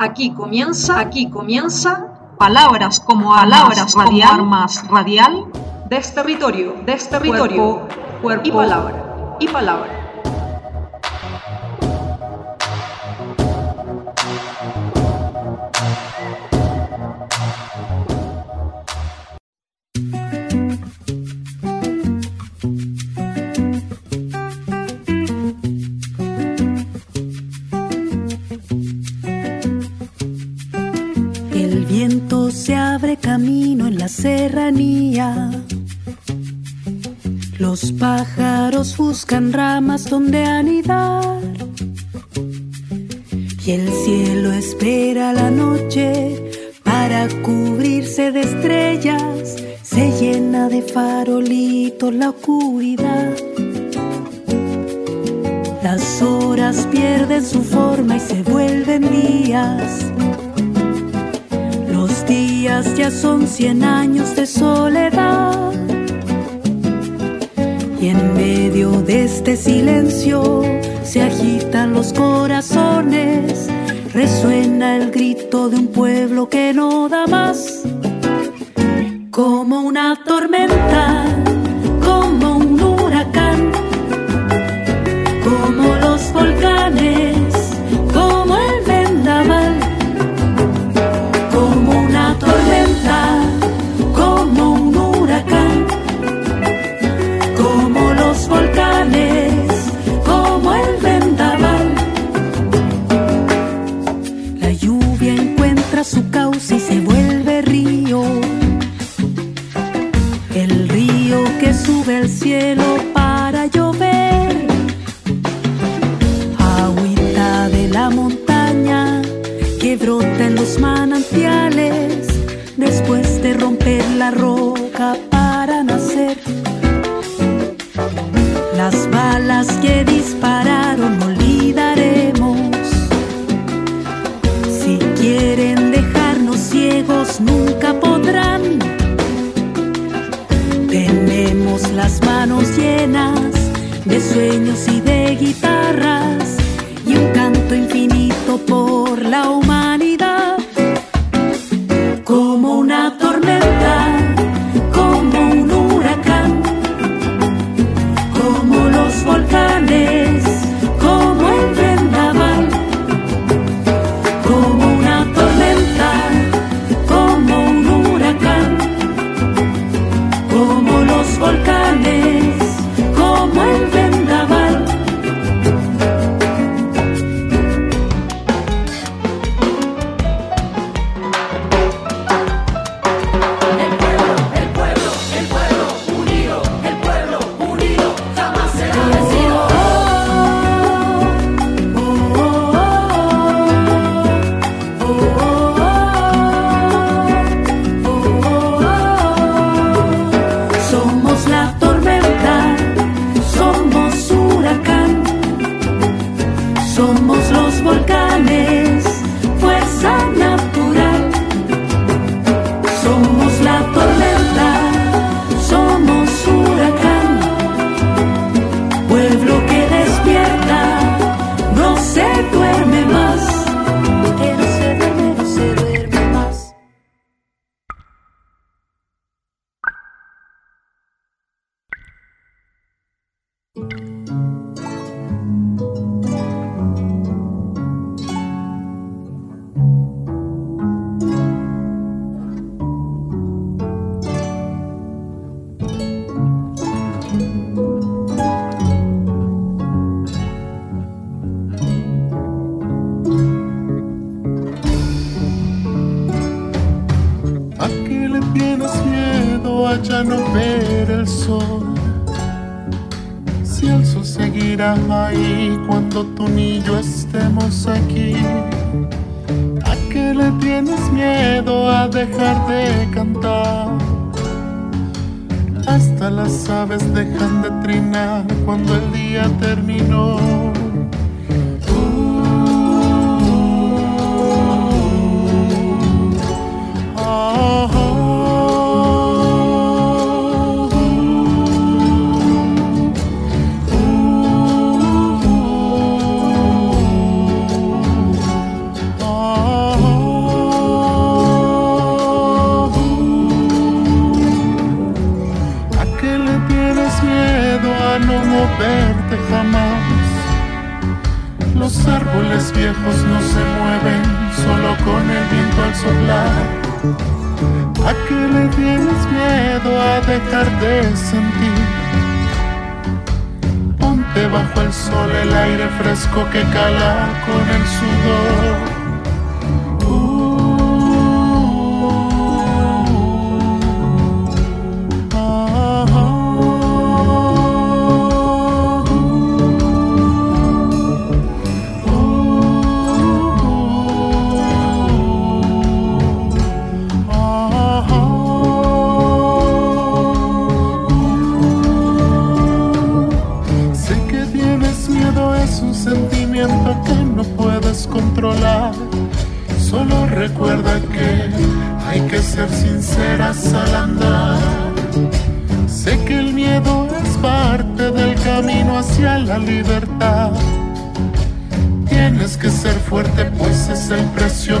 Aquí comienza, aquí comienza palabras como palabras radial, más radial, desterritorio, desterritorio, cuerpo, cuerpo y palabra, y palabra. Donde anidar. Y el cielo espera la noche para cubrirse de estrellas. Se llena de farolitos la oscuridad. Las horas pierden su forma y se vuelven días días ya son cien años de soledad. En medio de este silencio se agitan los corazones, resuena el grito de un pueblo que no da más. Como una tormenta,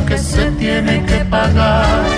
que se tiene que pagar.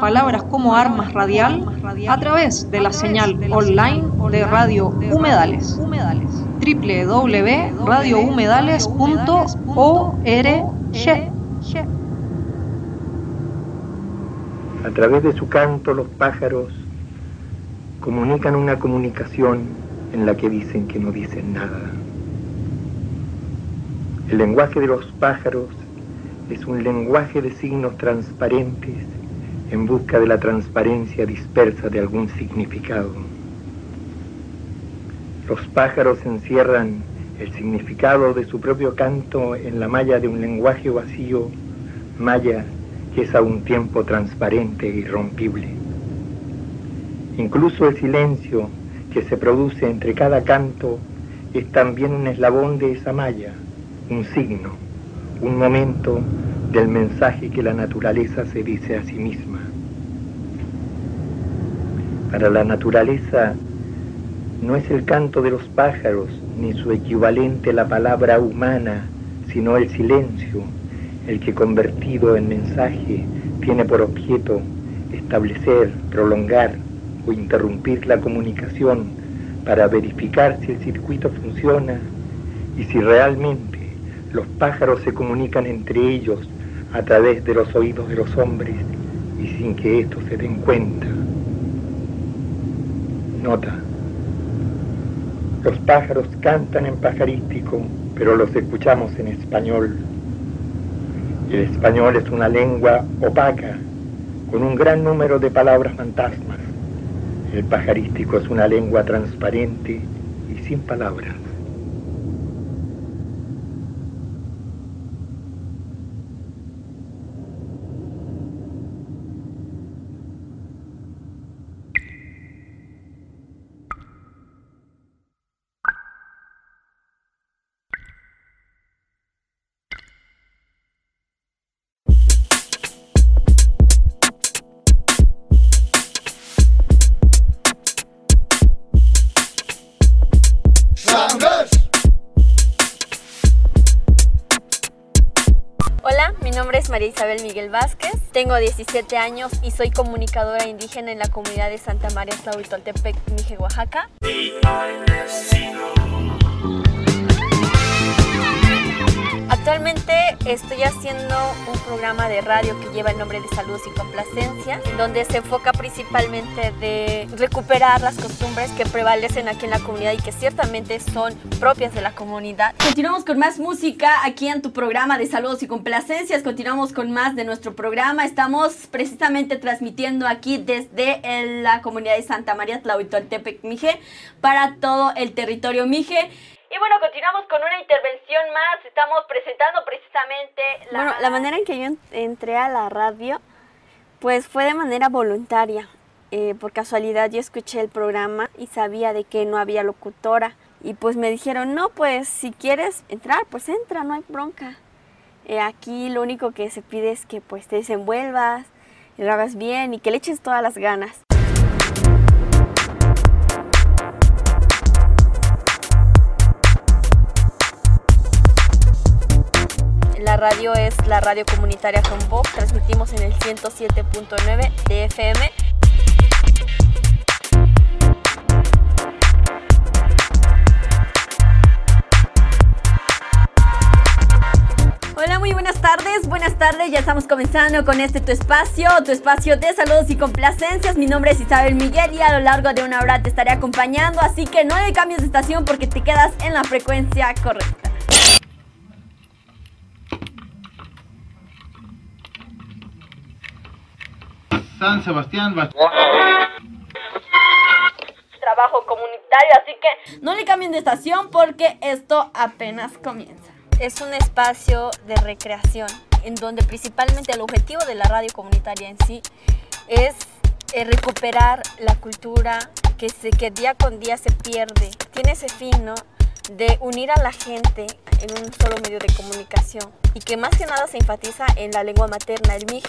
Palabras como armas radial a través de la señal online de Radio Humedales www.radiohumedales.org A través de su canto los pájaros comunican una comunicación en la que dicen que no dicen nada. El lenguaje de los pájaros es un lenguaje de signos transparentes en busca de la transparencia dispersa de algún significado. Los pájaros encierran el significado de su propio canto en la malla de un lenguaje vacío, malla que es a un tiempo transparente e irrompible. Incluso el silencio que se produce entre cada canto es también un eslabón de esa malla, un signo un momento del mensaje que la naturaleza se dice a sí misma. Para la naturaleza no es el canto de los pájaros ni su equivalente la palabra humana, sino el silencio, el que convertido en mensaje tiene por objeto establecer, prolongar o interrumpir la comunicación para verificar si el circuito funciona y si realmente los pájaros se comunican entre ellos a través de los oídos de los hombres y sin que estos se den cuenta. Nota. Los pájaros cantan en pajarístico, pero los escuchamos en español. El español es una lengua opaca, con un gran número de palabras fantasmas. El pajarístico es una lengua transparente y sin palabras. Vázquez, tengo 17 años y soy comunicadora indígena en la comunidad de Santa María Tlahuitoltepec, Mije, Oaxaca. Actualmente estoy haciendo un programa de radio que lleva el nombre de Saludos y Complacencia, donde se enfoca principalmente de recuperar las costumbres que prevalecen aquí en la comunidad y que ciertamente son propias de la comunidad. Continuamos con más música aquí en tu programa de Saludos y Complacencias. Continuamos con más de nuestro programa. Estamos precisamente transmitiendo aquí desde la comunidad de Santa María Tlahuitoltepec, Mije, para todo el territorio Mije. Y bueno, continuamos con una intervención más. Estamos presentando precisamente la... Bueno, la manera en que yo entré a la radio, pues fue de manera voluntaria. Eh, por casualidad yo escuché el programa y sabía de que no había locutora. Y pues me dijeron, no, pues si quieres entrar, pues entra, no hay bronca. Eh, aquí lo único que se pide es que pues te desenvuelvas, lo hagas bien y que le eches todas las ganas. Radio es la radio comunitaria con voz. Transmitimos en el 107.9 de FM. Hola, muy buenas tardes. Buenas tardes, ya estamos comenzando con este tu espacio, tu espacio de saludos y complacencias. Mi nombre es Isabel Miguel y a lo largo de una hora te estaré acompañando, así que no hay cambios de estación porque te quedas en la frecuencia correcta. San Sebastián. Trabajo comunitario, así que no le cambien de estación porque esto apenas comienza. Es un espacio de recreación en donde principalmente el objetivo de la radio comunitaria en sí es eh, recuperar la cultura que, se, que día con día se pierde. Tiene ese fin, ¿no? De unir a la gente en un solo medio de comunicación y que más que nada se enfatiza en la lengua materna, el mije.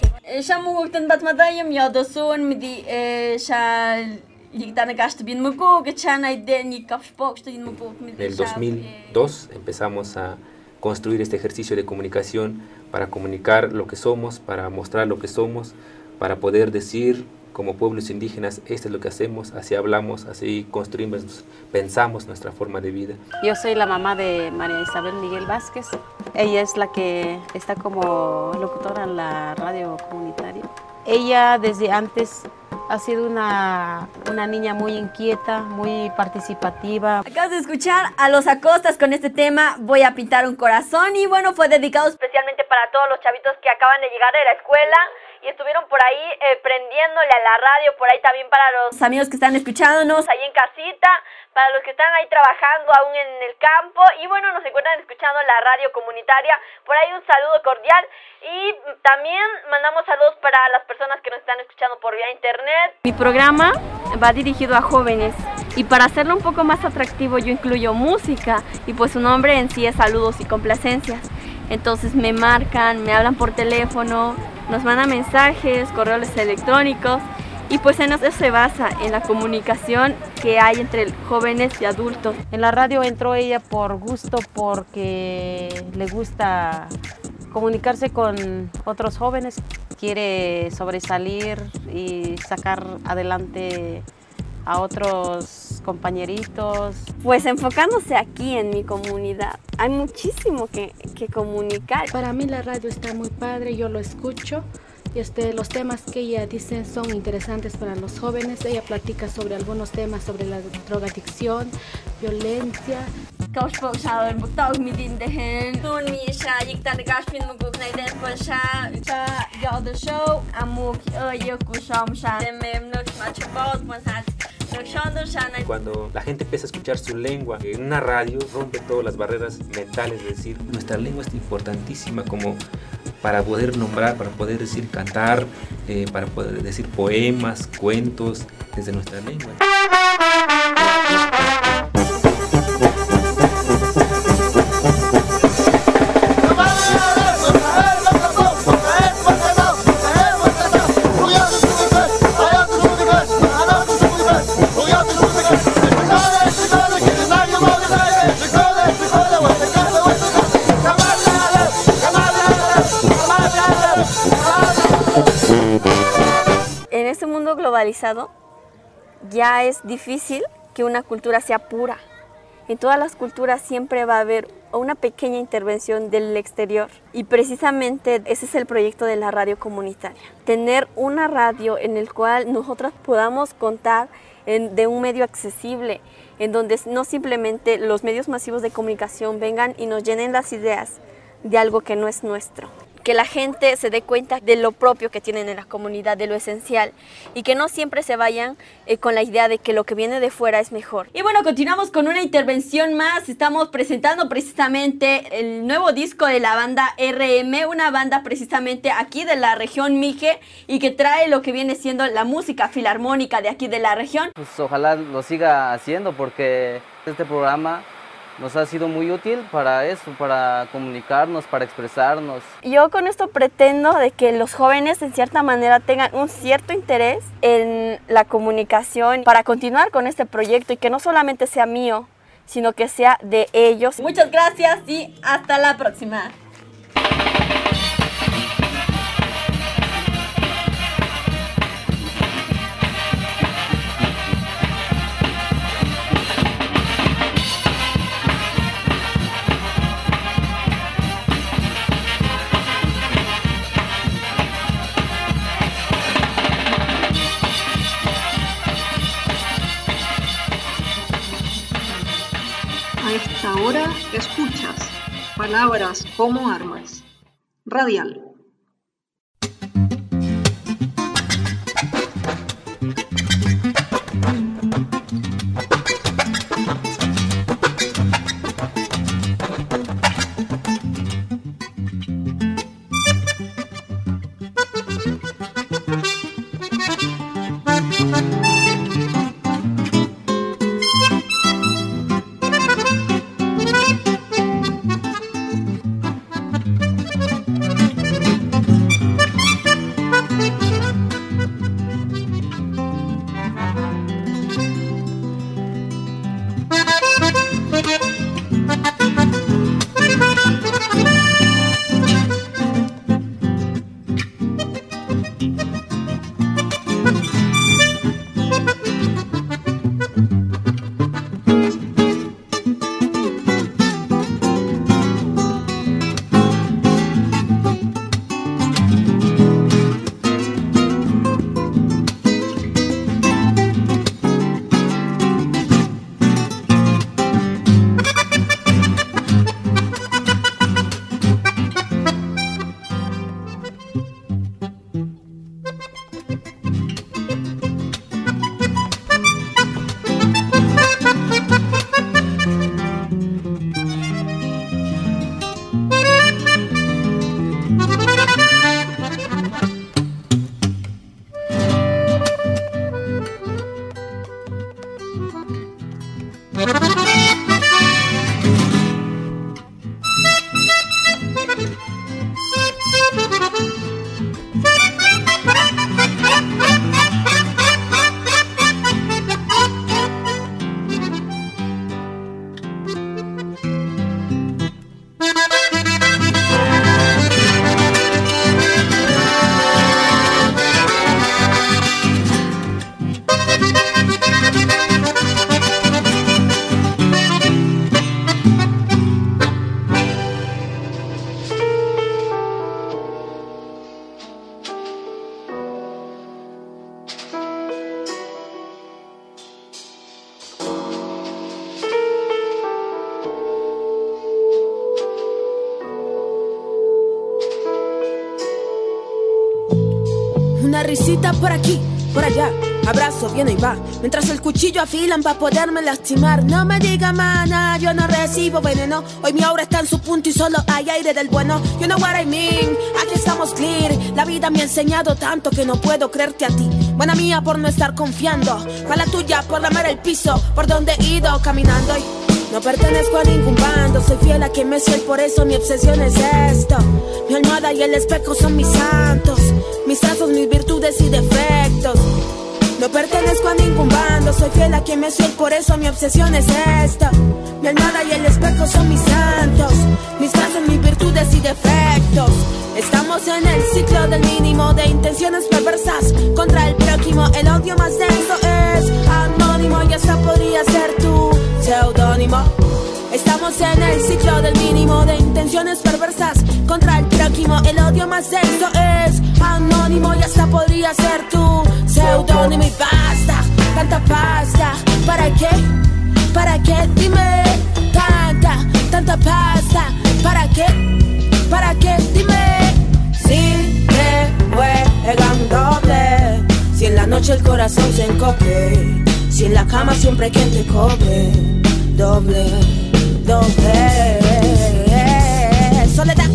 En el 2002 empezamos a construir este ejercicio de comunicación para comunicar lo que somos, para mostrar lo que somos, para poder decir como pueblos indígenas, esto es lo que hacemos, así hablamos, así construimos, pensamos nuestra forma de vida. Yo soy la mamá de María Isabel Miguel Vázquez. Ella es la que está como locutora en la radio comunitaria. Ella desde antes ha sido una, una, niña muy inquieta, muy participativa. Acabas de escuchar a los Acostas con este tema Voy a pintar un corazón y bueno, fue dedicado especialmente para todos los chavitos que acaban de llegar de la escuela estuvieron por ahí eh, prendiéndole a la radio, por ahí también para los amigos que están escuchándonos. ahí en casita, para los que están ahí trabajando aún en el campo. Y bueno, nos encuentran escuchando la radio comunitaria, por ahí un saludo cordial. Y también mandamos saludos para las personas que nos están escuchando por vía internet. Mi programa va dirigido a jóvenes. Y para hacerlo un poco más atractivo yo incluyo música. Y pues su nombre en sí es saludos y complacencias. Entonces me marcan, me hablan por teléfono, nos mandan mensajes, correos electrónicos y pues en eso se basa en la comunicación que hay entre jóvenes y adultos. En la radio entró ella por gusto porque le gusta comunicarse con otros jóvenes, quiere sobresalir y sacar adelante a otros compañeritos. Pues enfocándose aquí en mi comunidad, hay muchísimo que, que comunicar. Para mí la radio está muy padre, yo lo escucho. Este, los temas que ella dice son interesantes para los jóvenes. Ella platica sobre algunos temas sobre la drogadicción, violencia. Cuando la gente empieza a escuchar su lengua en una radio, rompe todas las barreras mentales, es decir, nuestra lengua es importantísima como para poder nombrar, para poder decir cantar, eh, para poder decir poemas, cuentos desde nuestra lengua. globalizado, ya es difícil que una cultura sea pura. En todas las culturas siempre va a haber una pequeña intervención del exterior y precisamente ese es el proyecto de la radio comunitaria. Tener una radio en el cual nosotros podamos contar de un medio accesible, en donde no simplemente los medios masivos de comunicación vengan y nos llenen las ideas de algo que no es nuestro que la gente se dé cuenta de lo propio que tienen en la comunidad, de lo esencial, y que no siempre se vayan eh, con la idea de que lo que viene de fuera es mejor. Y bueno, continuamos con una intervención más. Estamos presentando precisamente el nuevo disco de la banda RM, una banda precisamente aquí de la región Mije y que trae lo que viene siendo la música filarmónica de aquí de la región. Pues ojalá lo siga haciendo porque este programa nos ha sido muy útil para eso, para comunicarnos, para expresarnos. Yo con esto pretendo de que los jóvenes en cierta manera tengan un cierto interés en la comunicación para continuar con este proyecto y que no solamente sea mío, sino que sea de ellos. Muchas gracias y hasta la próxima. Ahora escuchas palabras como armas. Radial. Mientras el cuchillo afilan para poderme lastimar. No me diga mana, yo no recibo veneno. Hoy mi aura está en su punto y solo hay aire del bueno. You know what I mean? Aquí estamos clear. La vida me ha enseñado tanto que no puedo creerte a ti. Buena mía por no estar confiando. Mala tuya por lamer el piso. Por donde he ido caminando. Y no pertenezco a ningún bando, soy fiel a quien me soy, por eso mi obsesión es esto. Mi almohada y el espejo son mis santos, mis trazos, mis virtudes y defectos. No pertenezco a ningún bando, soy fiel a quien me soy, por eso mi obsesión es esta. Mi almohada y el espejo son mis santos, mis frases, mis virtudes y defectos. Estamos en el ciclo del mínimo de intenciones perversas contra el prójimo. El odio más denso es anónimo y hasta podría ser tu seudónimo. Estamos en el ciclo del mínimo de intenciones perversas contra el prójimo. El odio más denso es anónimo y hasta podría ser tu seudónimo. Y basta, tanta pasta. ¿Para qué? ¿Para qué? Dime, tanta, tanta pasta. ¿Para qué? ¿Para qué? Dime. Si te juegan doble, si en la noche el corazón se encoge, si en la cama siempre hay quien te cobre, doble, doble.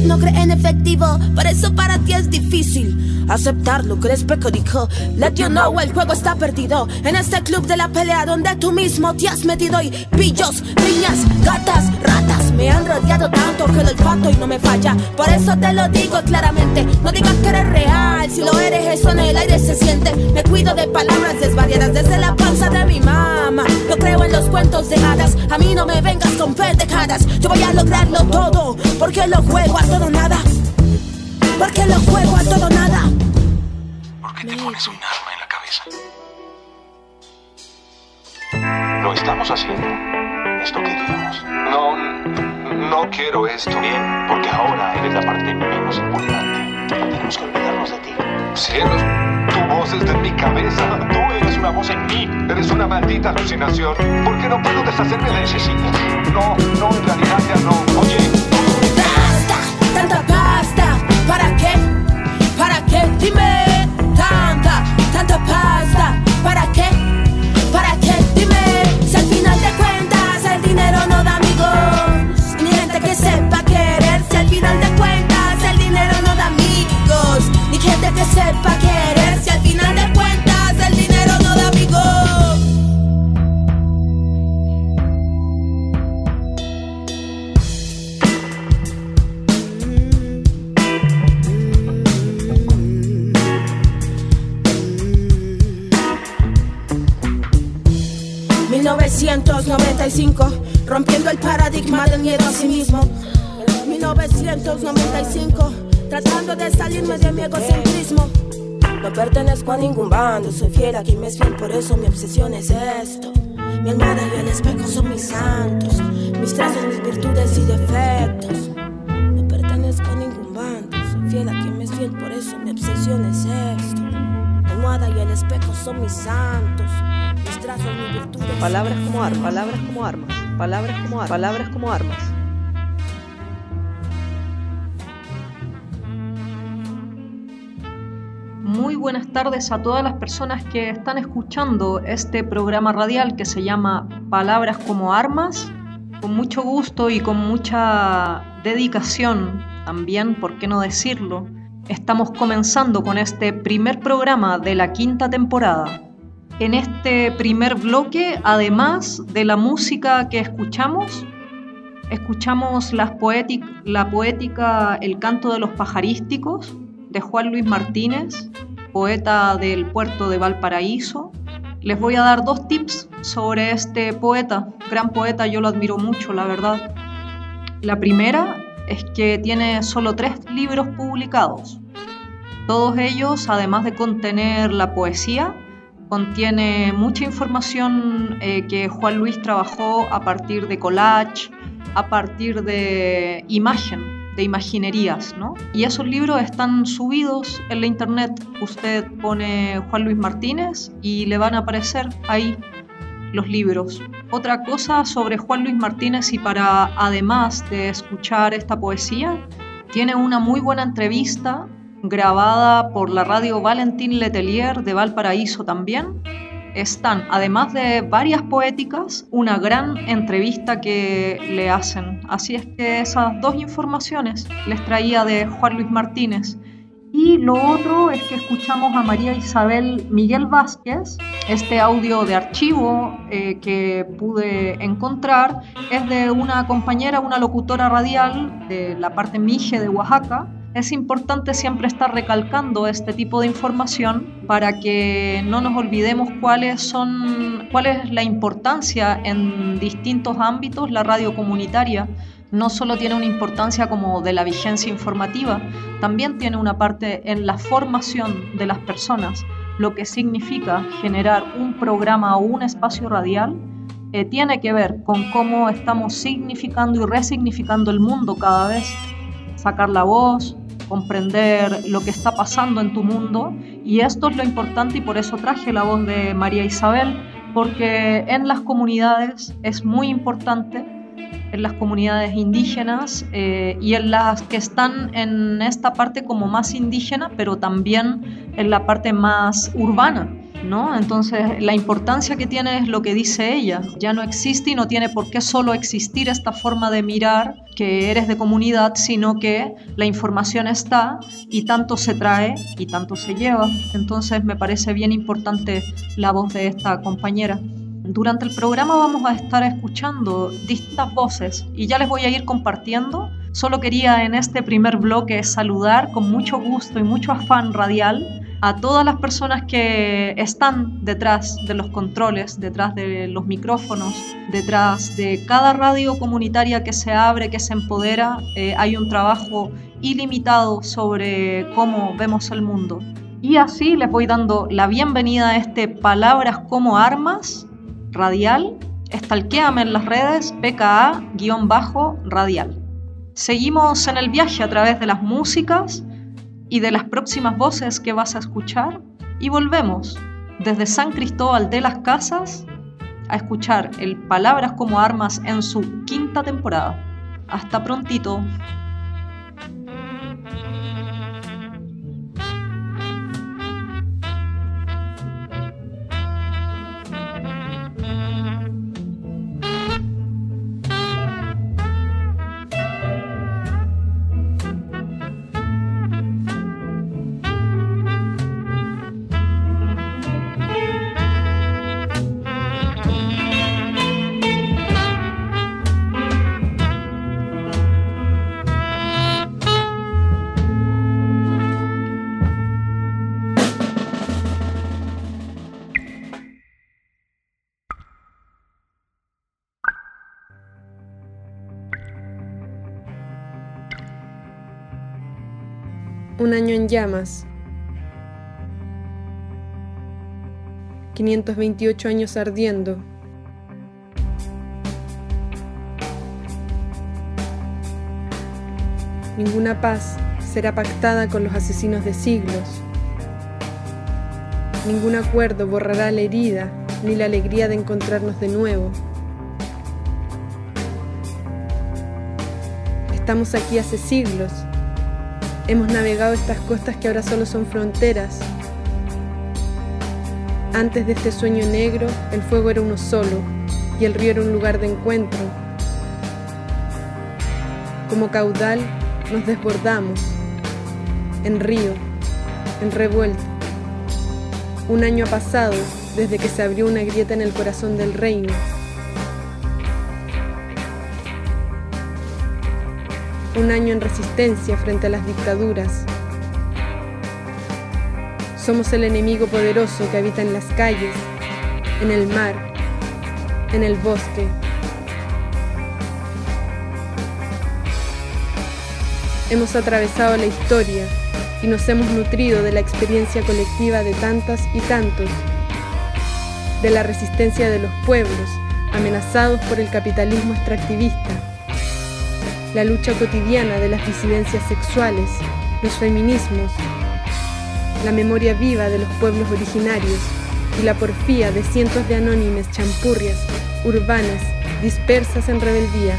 No cree en efectivo, por eso para ti es difícil aceptarlo. Crees peco dijo, let you know, el juego está perdido. En este club de la pelea donde tú mismo te has metido y pillos, niñas, gatas, ratas me han rodeado tanto que el olfato y no me falla. Por eso te lo digo claramente, no digas que eres real, si lo eres eso en el aire se siente. Me cuido de palabras desvariadas desde la panza de mi mamá. No creo en los cuentos de hadas, a mí no me vengas con pendejadas. Yo voy a lograrlo todo, porque lo juego a todo nada. Porque lo juego a todo nada. ¿Por qué te pones un arma en la cabeza? Lo estamos haciendo. Es lo que queríamos. No, no quiero esto. Bien, porque ahora eres la parte menos importante. Tenemos que olvidarnos de ti. Cielos, tu voz es de mi cabeza. Una voz. Eres una maldita alucinación. ¿Por qué no puedo deshacerme de necesitas? No, no, en realidad ya no. Oye, tanta por eso mi obsesión es esto. Mi almohada y el espejo son mis santos, mis trazos, mis virtudes y defectos. No pertenezco a ningún bando, soy fiel a quien me es fiel, por eso mi obsesión es esto. Mi almohada y el espejo son mis santos, mis trazos, mis virtudes. Palabras como armas, palabras como armas, palabras como armas, palabras como armas. Tardes a todas las personas que están escuchando este programa radial que se llama Palabras como Armas. Con mucho gusto y con mucha dedicación también, ¿por qué no decirlo? Estamos comenzando con este primer programa de la quinta temporada. En este primer bloque, además de la música que escuchamos, escuchamos la poética El canto de los pajarísticos de Juan Luis Martínez, poeta del puerto de Valparaíso. Les voy a dar dos tips sobre este poeta, gran poeta, yo lo admiro mucho, la verdad. La primera es que tiene solo tres libros publicados. Todos ellos, además de contener la poesía, contiene mucha información eh, que Juan Luis trabajó a partir de collage, a partir de imagen, de imaginerías, ¿no? Y esos libros están subidos en la internet. Usted pone Juan Luis Martínez y le van a aparecer ahí los libros. Otra cosa sobre Juan Luis Martínez y para además de escuchar esta poesía, tiene una muy buena entrevista grabada por la radio Valentín Letelier de Valparaíso también. Están, además de varias poéticas, una gran entrevista que le hacen. Así es que esas dos informaciones les traía de Juan Luis Martínez. Y lo otro es que escuchamos a María Isabel Miguel Vázquez. Este audio de archivo eh, que pude encontrar es de una compañera, una locutora radial de la parte Mije de Oaxaca, es importante siempre estar recalcando este tipo de información para que no nos olvidemos cuáles son, cuál es la importancia en distintos ámbitos la radio comunitaria. No solo tiene una importancia como de la vigencia informativa, también tiene una parte en la formación de las personas, lo que significa generar un programa o un espacio radial eh, tiene que ver con cómo estamos significando y resignificando el mundo cada vez, sacar la voz, comprender lo que está pasando en tu mundo. Y esto es lo importante y por eso traje la voz de María Isabel, porque en las comunidades es muy importante, en las comunidades indígenas eh, y en las que están en esta parte como más indígena, pero también en la parte más urbana ¿no? Entonces, la importancia que tiene es lo que dice ella. Ya no existe y no tiene por qué solo existir esta forma de mirar que eres de comunidad, sino que la información está y tanto se trae y tanto se lleva. Entonces, me parece bien importante la voz de esta compañera. Durante el programa vamos a estar escuchando distintas voces y ya les voy a ir compartiendo. Solo quería en este primer bloque saludar con mucho gusto y mucho afán radial a todas las personas que están detrás de los controles, detrás de los micrófonos, detrás de cada radio comunitaria que se abre, que se empodera, eh, hay un trabajo ilimitado sobre cómo vemos el mundo. Y así les voy dando la bienvenida a este Palabras como Armas radial. Estalquéame en las redes PKA-radial. Seguimos en el viaje a través de las músicas y de las próximas voces que vas a escuchar y volvemos desde San Cristóbal de las Casas a escuchar el Palabras como Armas en su quinta temporada. Hasta prontito. Un año en llamas. 528 años ardiendo. Ninguna paz será pactada con los asesinos de siglos. Ningún acuerdo borrará la herida ni la alegría de encontrarnos de nuevo. Estamos aquí hace siglos Hemos navegado estas costas que ahora solo son fronteras. Antes de este sueño negro, el fuego era uno solo y el río era un lugar de encuentro. Como caudal nos desbordamos, en río, en revuelta. Un año ha pasado desde que se abrió una grieta en el corazón del reino. Un año en resistencia frente a las dictaduras. Somos el enemigo poderoso que habita en las calles, en el mar, en el bosque. Hemos atravesado la historia y nos hemos nutrido de la experiencia colectiva de tantas y tantos, de la resistencia de los pueblos amenazados por el capitalismo extractivista la lucha cotidiana de las disidencias sexuales, los feminismos, la memoria viva de los pueblos originarios y la porfía de cientos de anónimes champurrias urbanas dispersas en rebeldía.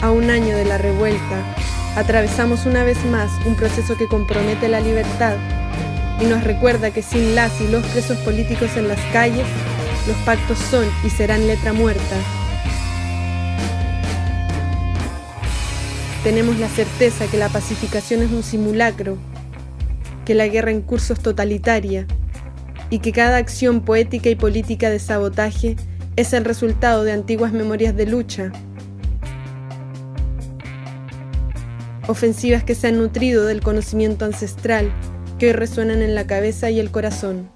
A un año de la revuelta, atravesamos una vez más un proceso que compromete la libertad y nos recuerda que sin las y los presos políticos en las calles, los pactos son y serán letra muerta Tenemos la certeza que la pacificación es un simulacro, que la guerra en curso es totalitaria y que cada acción poética y política de sabotaje es el resultado de antiguas memorias de lucha. ofensivas que se han nutrido del conocimiento ancestral, que hoy resuenan en la cabeza y el corazón.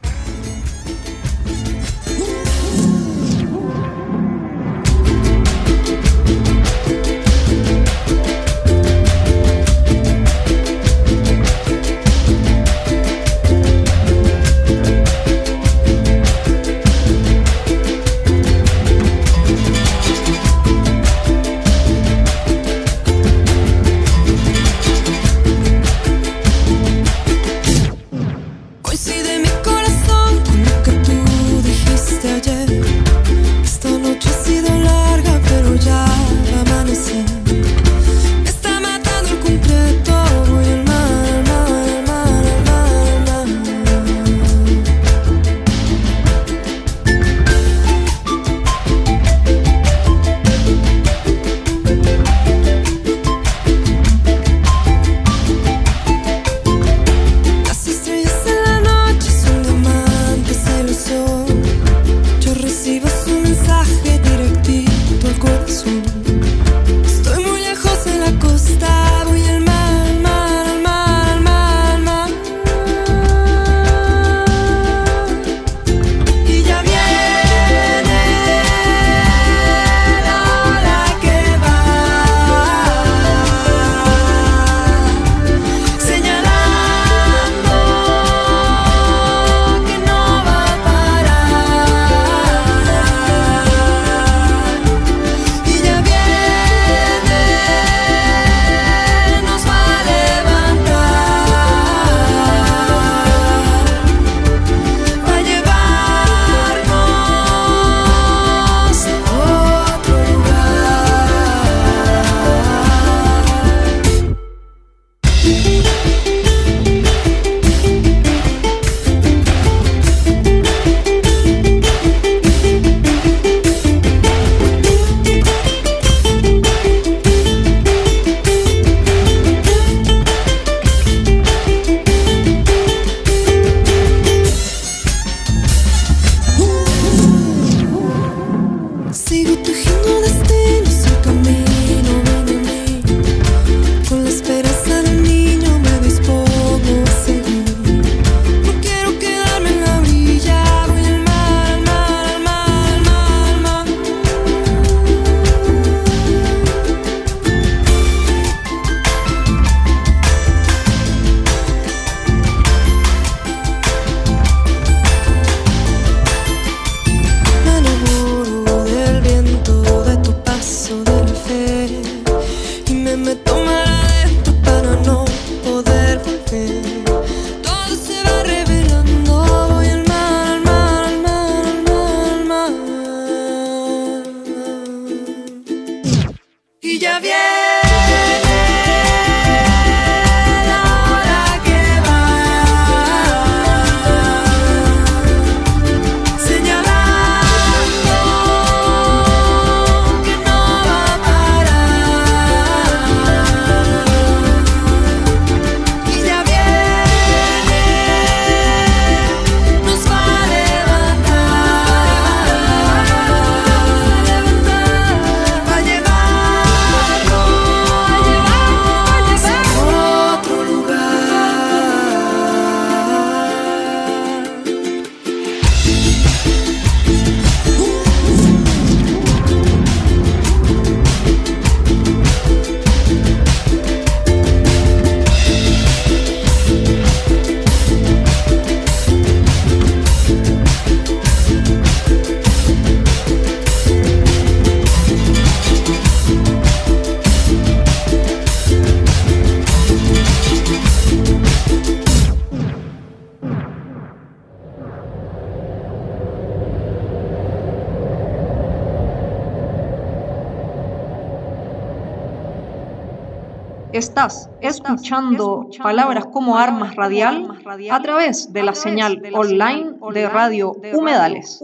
Escuchando palabras como armas radial a través de la señal online de Radio Humedales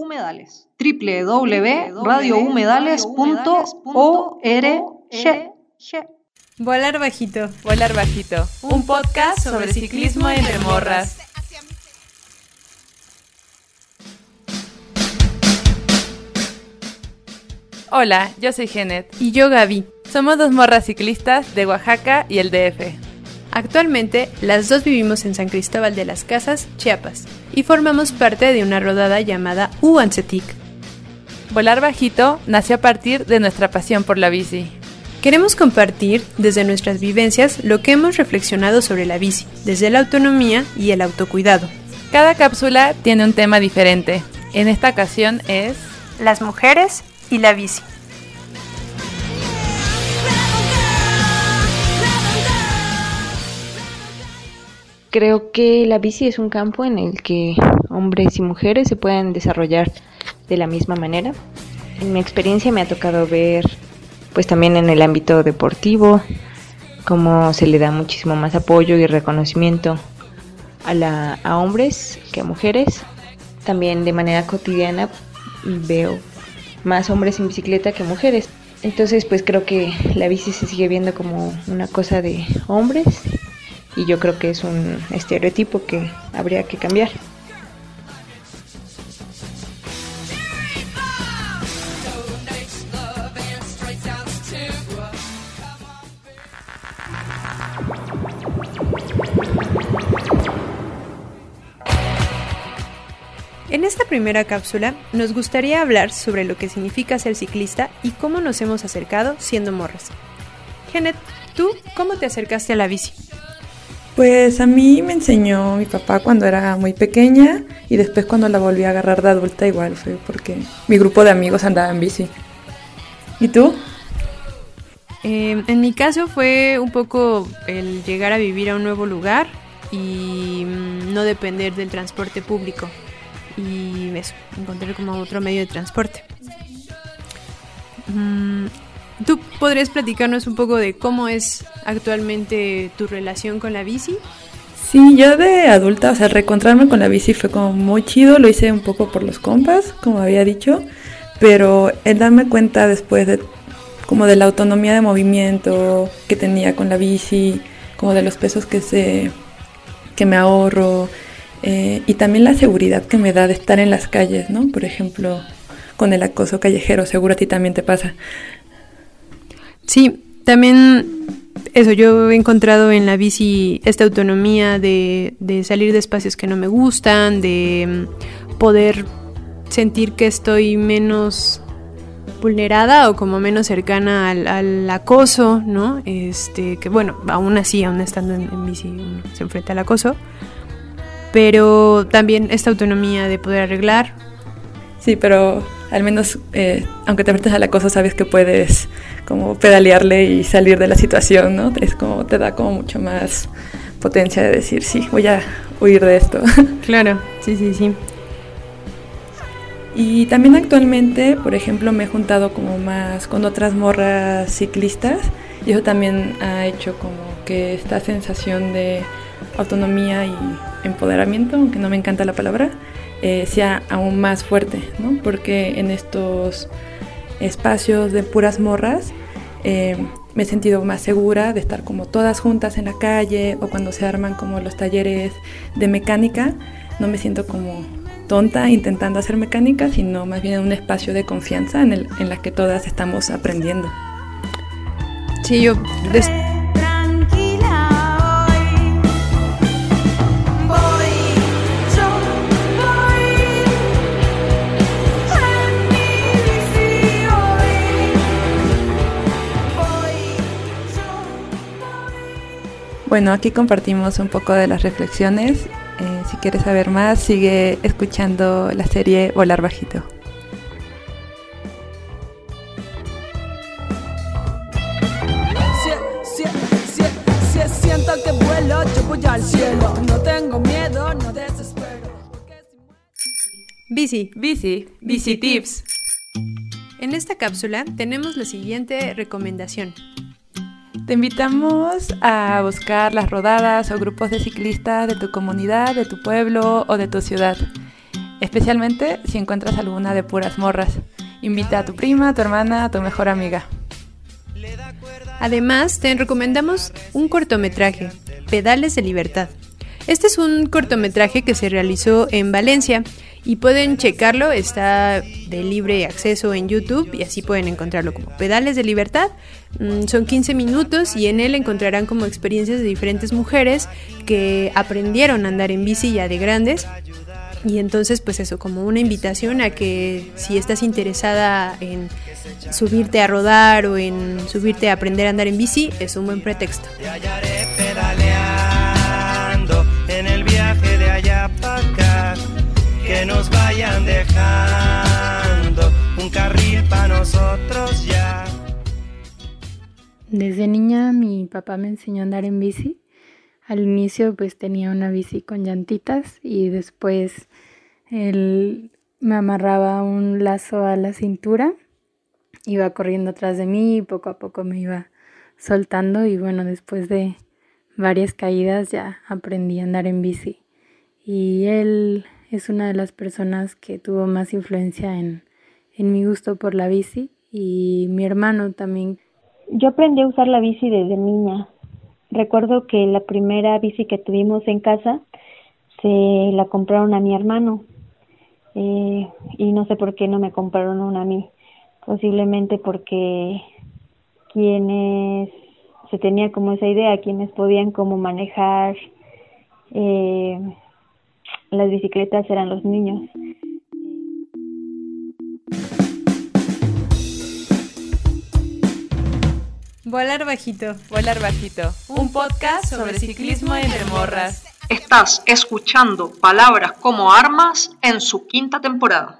www.radiohumedales.org Volar bajito, volar bajito, un podcast sobre ciclismo entre morras. Hola, yo soy Genet. Y yo Gaby. Somos dos morras ciclistas de Oaxaca y el DF. Actualmente, las dos vivimos en San Cristóbal de las Casas, Chiapas, y formamos parte de una rodada llamada Uancetic. Volar Bajito nació a partir de nuestra pasión por la bici. Queremos compartir desde nuestras vivencias lo que hemos reflexionado sobre la bici, desde la autonomía y el autocuidado. Cada cápsula tiene un tema diferente. En esta ocasión es las mujeres y la bici. Creo que la bici es un campo en el que hombres y mujeres se pueden desarrollar de la misma manera. En mi experiencia me ha tocado ver, pues también en el ámbito deportivo, cómo se le da muchísimo más apoyo y reconocimiento a, la, a hombres que a mujeres. También de manera cotidiana veo más hombres en bicicleta que mujeres. Entonces pues creo que la bici se sigue viendo como una cosa de hombres y yo creo que es un estereotipo que habría que cambiar. En esta primera cápsula nos gustaría hablar sobre lo que significa ser ciclista y cómo nos hemos acercado siendo morras. Genet, ¿tú cómo te acercaste a la bici? Pues a mí me enseñó mi papá cuando era muy pequeña y después cuando la volví a agarrar de adulta igual fue porque mi grupo de amigos andaba en bici. ¿Y tú? Eh, en mi caso fue un poco el llegar a vivir a un nuevo lugar y mm, no depender del transporte público y eso, encontrar como otro medio de transporte. Mm, ¿Tú podrías platicarnos un poco de cómo es actualmente tu relación con la bici? Sí, yo de adulta, o sea, reencontrarme con la bici fue como muy chido, lo hice un poco por los compas, como había dicho, pero el darme cuenta después de como de la autonomía de movimiento que tenía con la bici, como de los pesos que se que me ahorro eh, y también la seguridad que me da de estar en las calles, ¿no? Por ejemplo, con el acoso callejero, seguro a ti también te pasa. Sí, también eso, yo he encontrado en la bici esta autonomía de, salir de espacios que no me gustan, de mm, poder sentir que estoy menos vulnerada o como menos cercana al, acoso, ¿no? Este, que bueno, aún así, aún estando en, bici, se enfrenta al acoso, pero también esta autonomía de poder arreglar. Sí, pero al menos, eh, aunque te enfrentes al acoso, sabes que puedes como pedalearle y salir de la situación, ¿no? Es como, te da como mucho más potencia de decir, sí, voy a huir de esto. Claro, sí, sí, sí. Y también actualmente, por ejemplo, me he juntado como más con otras morras ciclistas y eso también ha hecho como que esta sensación de autonomía y empoderamiento, aunque no me encanta la palabra, eh, sea aún más fuerte, ¿no? Porque en estos espacios de puras morras eh, me he sentido más segura de estar como todas juntas en la calle o cuando se arman como los talleres de mecánica, no me siento como tonta intentando hacer mecánica, sino más bien un espacio de confianza en el en la que todas estamos aprendiendo. Sí, yo... Bueno, aquí compartimos un poco de las reflexiones. Eh, si quieres saber más, sigue escuchando la serie Volar Bajito. siento que vuelo, yo voy al cielo. No tengo miedo, no desespero. Bici, bici, bici tips. En esta cápsula tenemos la siguiente recomendación. Te invitamos a buscar las rodadas o grupos de ciclistas de tu comunidad, de tu pueblo o de tu ciudad, especialmente si encuentras alguna de puras morras. Invita a tu prima, a tu hermana, a tu mejor amiga. Además, te recomendamos un cortometraje, Pedales de Libertad. Este es un cortometraje que se realizó en Valencia y pueden checarlo, está de libre acceso en YouTube y así pueden encontrarlo como Pedales de Libertad. Mm, son 15 minutos y en él encontrarán como experiencias de diferentes mujeres que aprendieron a andar en bici ya de grandes. Y entonces pues eso, como una invitación a que si estás interesada en subirte a rodar o en subirte a aprender a andar en bici, es un buen pretexto. Que nos vayan dejando un carril para nosotros ya. Desde niña mi papá me enseñó a andar en bici. Al inicio pues tenía una bici con llantitas y después él me amarraba un lazo a la cintura, iba corriendo atrás de mí y poco a poco me iba soltando y bueno, después de varias caídas ya aprendí a andar en bici. Y él es una de las personas que tuvo más influencia en, mi gusto por la bici y mi hermano también. Yo aprendí a usar la bici desde niña. Recuerdo que la primera bici que tuvimos en casa se la compraron a mi hermano eh, y no sé por qué no me compraron una a mí. Posiblemente porque quienes se tenía como esa idea, quienes podían como manejar eh, las bicicletas eran los niños. Volar bajito, volar bajito. Un podcast sobre ciclismo entre morras. Estás escuchando Palabras como Armas en su quinta temporada.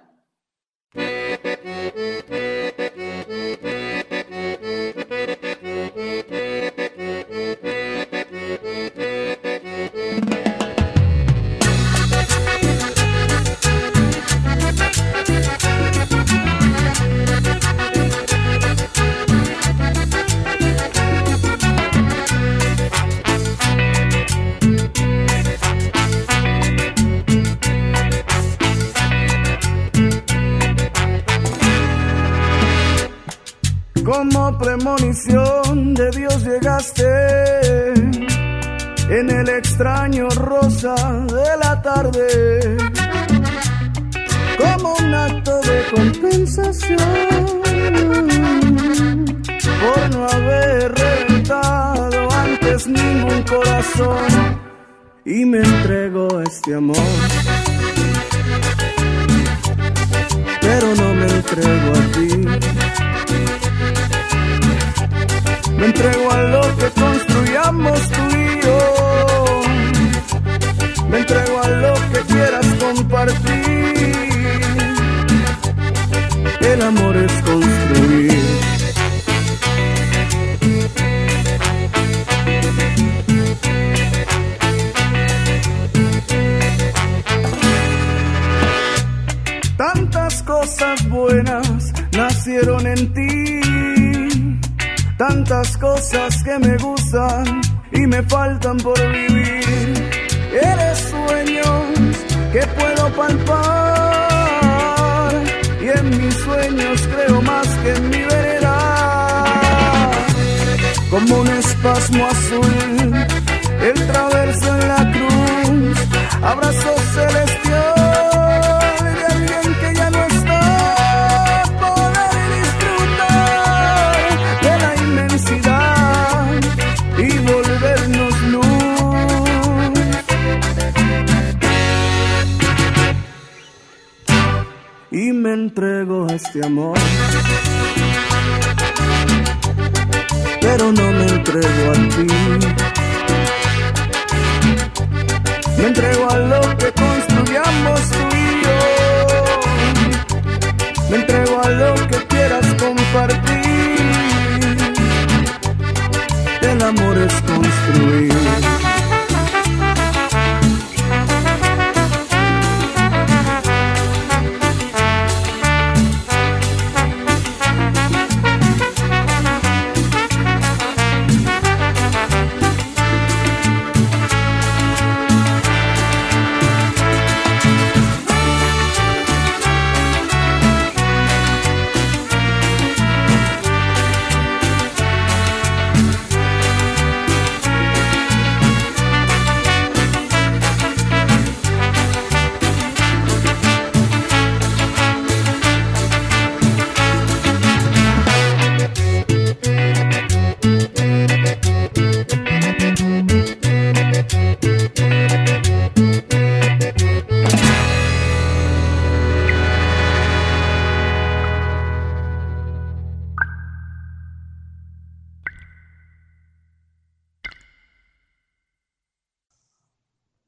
De Dios llegaste en el extraño rosa de la tarde. Como un acto de compensación por no haber reventado antes ningún corazón. Y me entrego este amor. próximo assunto.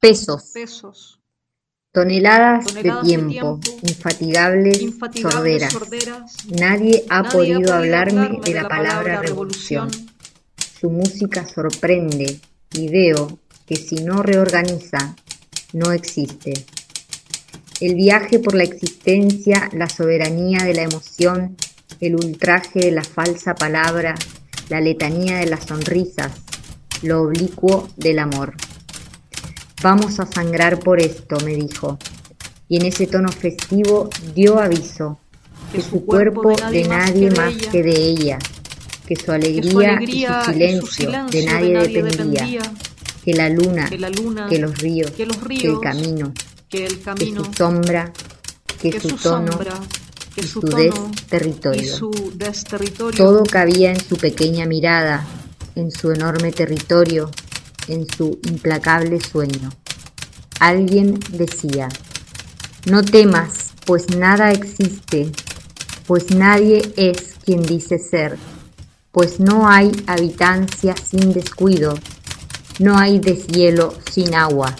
Pesos. Pesos. Toneladas, Toneladas de, de tiempo, infatigables, infatigables sorderas. sorderas. Nadie ha Nadie podido hablarme de la palabra revolución. revolución. Su música sorprende y veo que si no reorganiza, no existe. El viaje por la existencia, la soberanía de la emoción, el ultraje de la falsa palabra, la letanía de las sonrisas, lo oblicuo del amor. Vamos a sangrar por esto, me dijo, y en ese tono festivo dio aviso que su cuerpo de nadie más que de ella, que su alegría, alegría y su y silencio, su silencio de nadie, de nadie dependía, dependía, que la luna, que la luna, que los ríos, que los que el ríos, camino, que el que camino, su sombra, que, su, tono sombra, que y su tono y su desterritorio. Todo cabía en su pequeña mirada, en su enorme territorio, en su implacable sueño. Alguien decía, no temas, pues nada existe, pues nadie es quien dice ser, pues no hay habitancia sin descuido, no hay deshielo sin agua.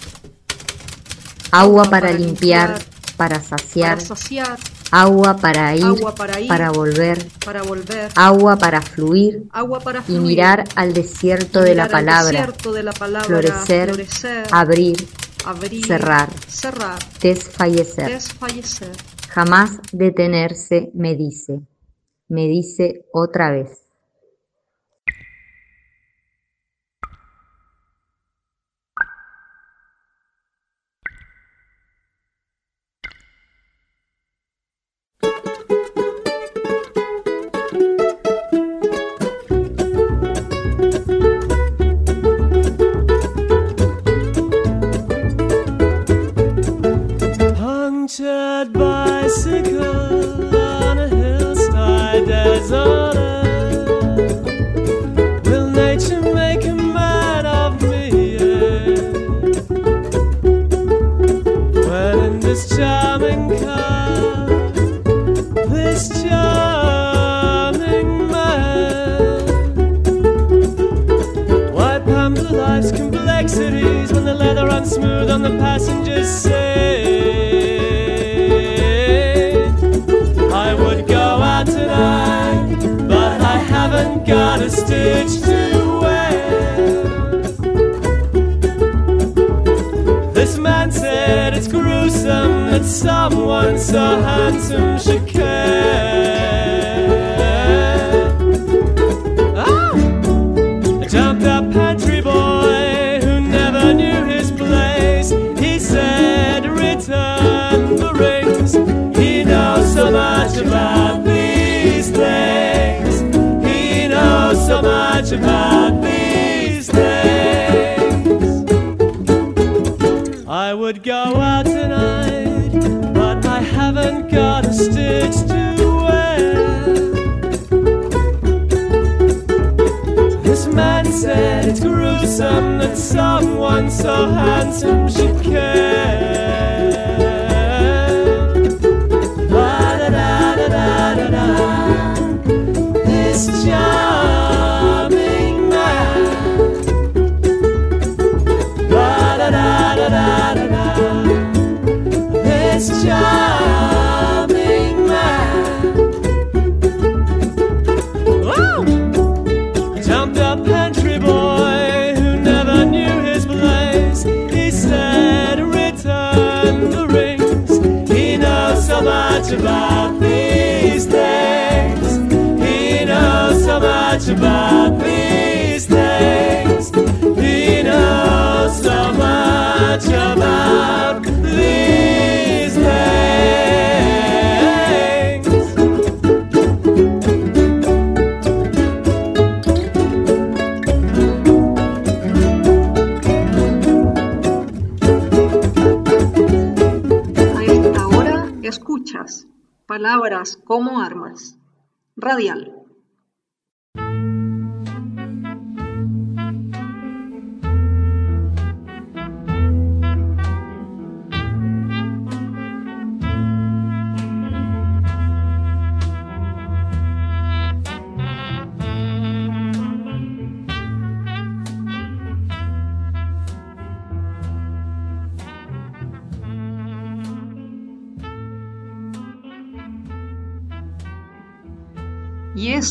Agua para limpiar, para saciar, agua para ir, agua para ir, para volver, para volver, agua para fluir agua para y mirar al desierto de la al palabra, desierto de la palabra, florecer, florecer, abrir, abrir, cerrar, cerrar, desfallecer. desfallecer. Jamás detenerse, me dice, me dice otra vez. Punctured bicycle on a hillside deserted. Will nature make a man of me? yeah? When in this charming car, this charming man. Why pamper life's complexities when the leather runs smooth on the passenger's seat? Stitch to wear. This man said it's gruesome that someone so handsome should care. Ah! A jumped up pantry boy who never knew his place. He said, Return the rings. He knows so much about about these things. I would go out tonight, but I haven't got a stitch to wear. This man said it's gruesome that someone so handsome should care. About these things. He knows so much about these palabras como armas. Radial.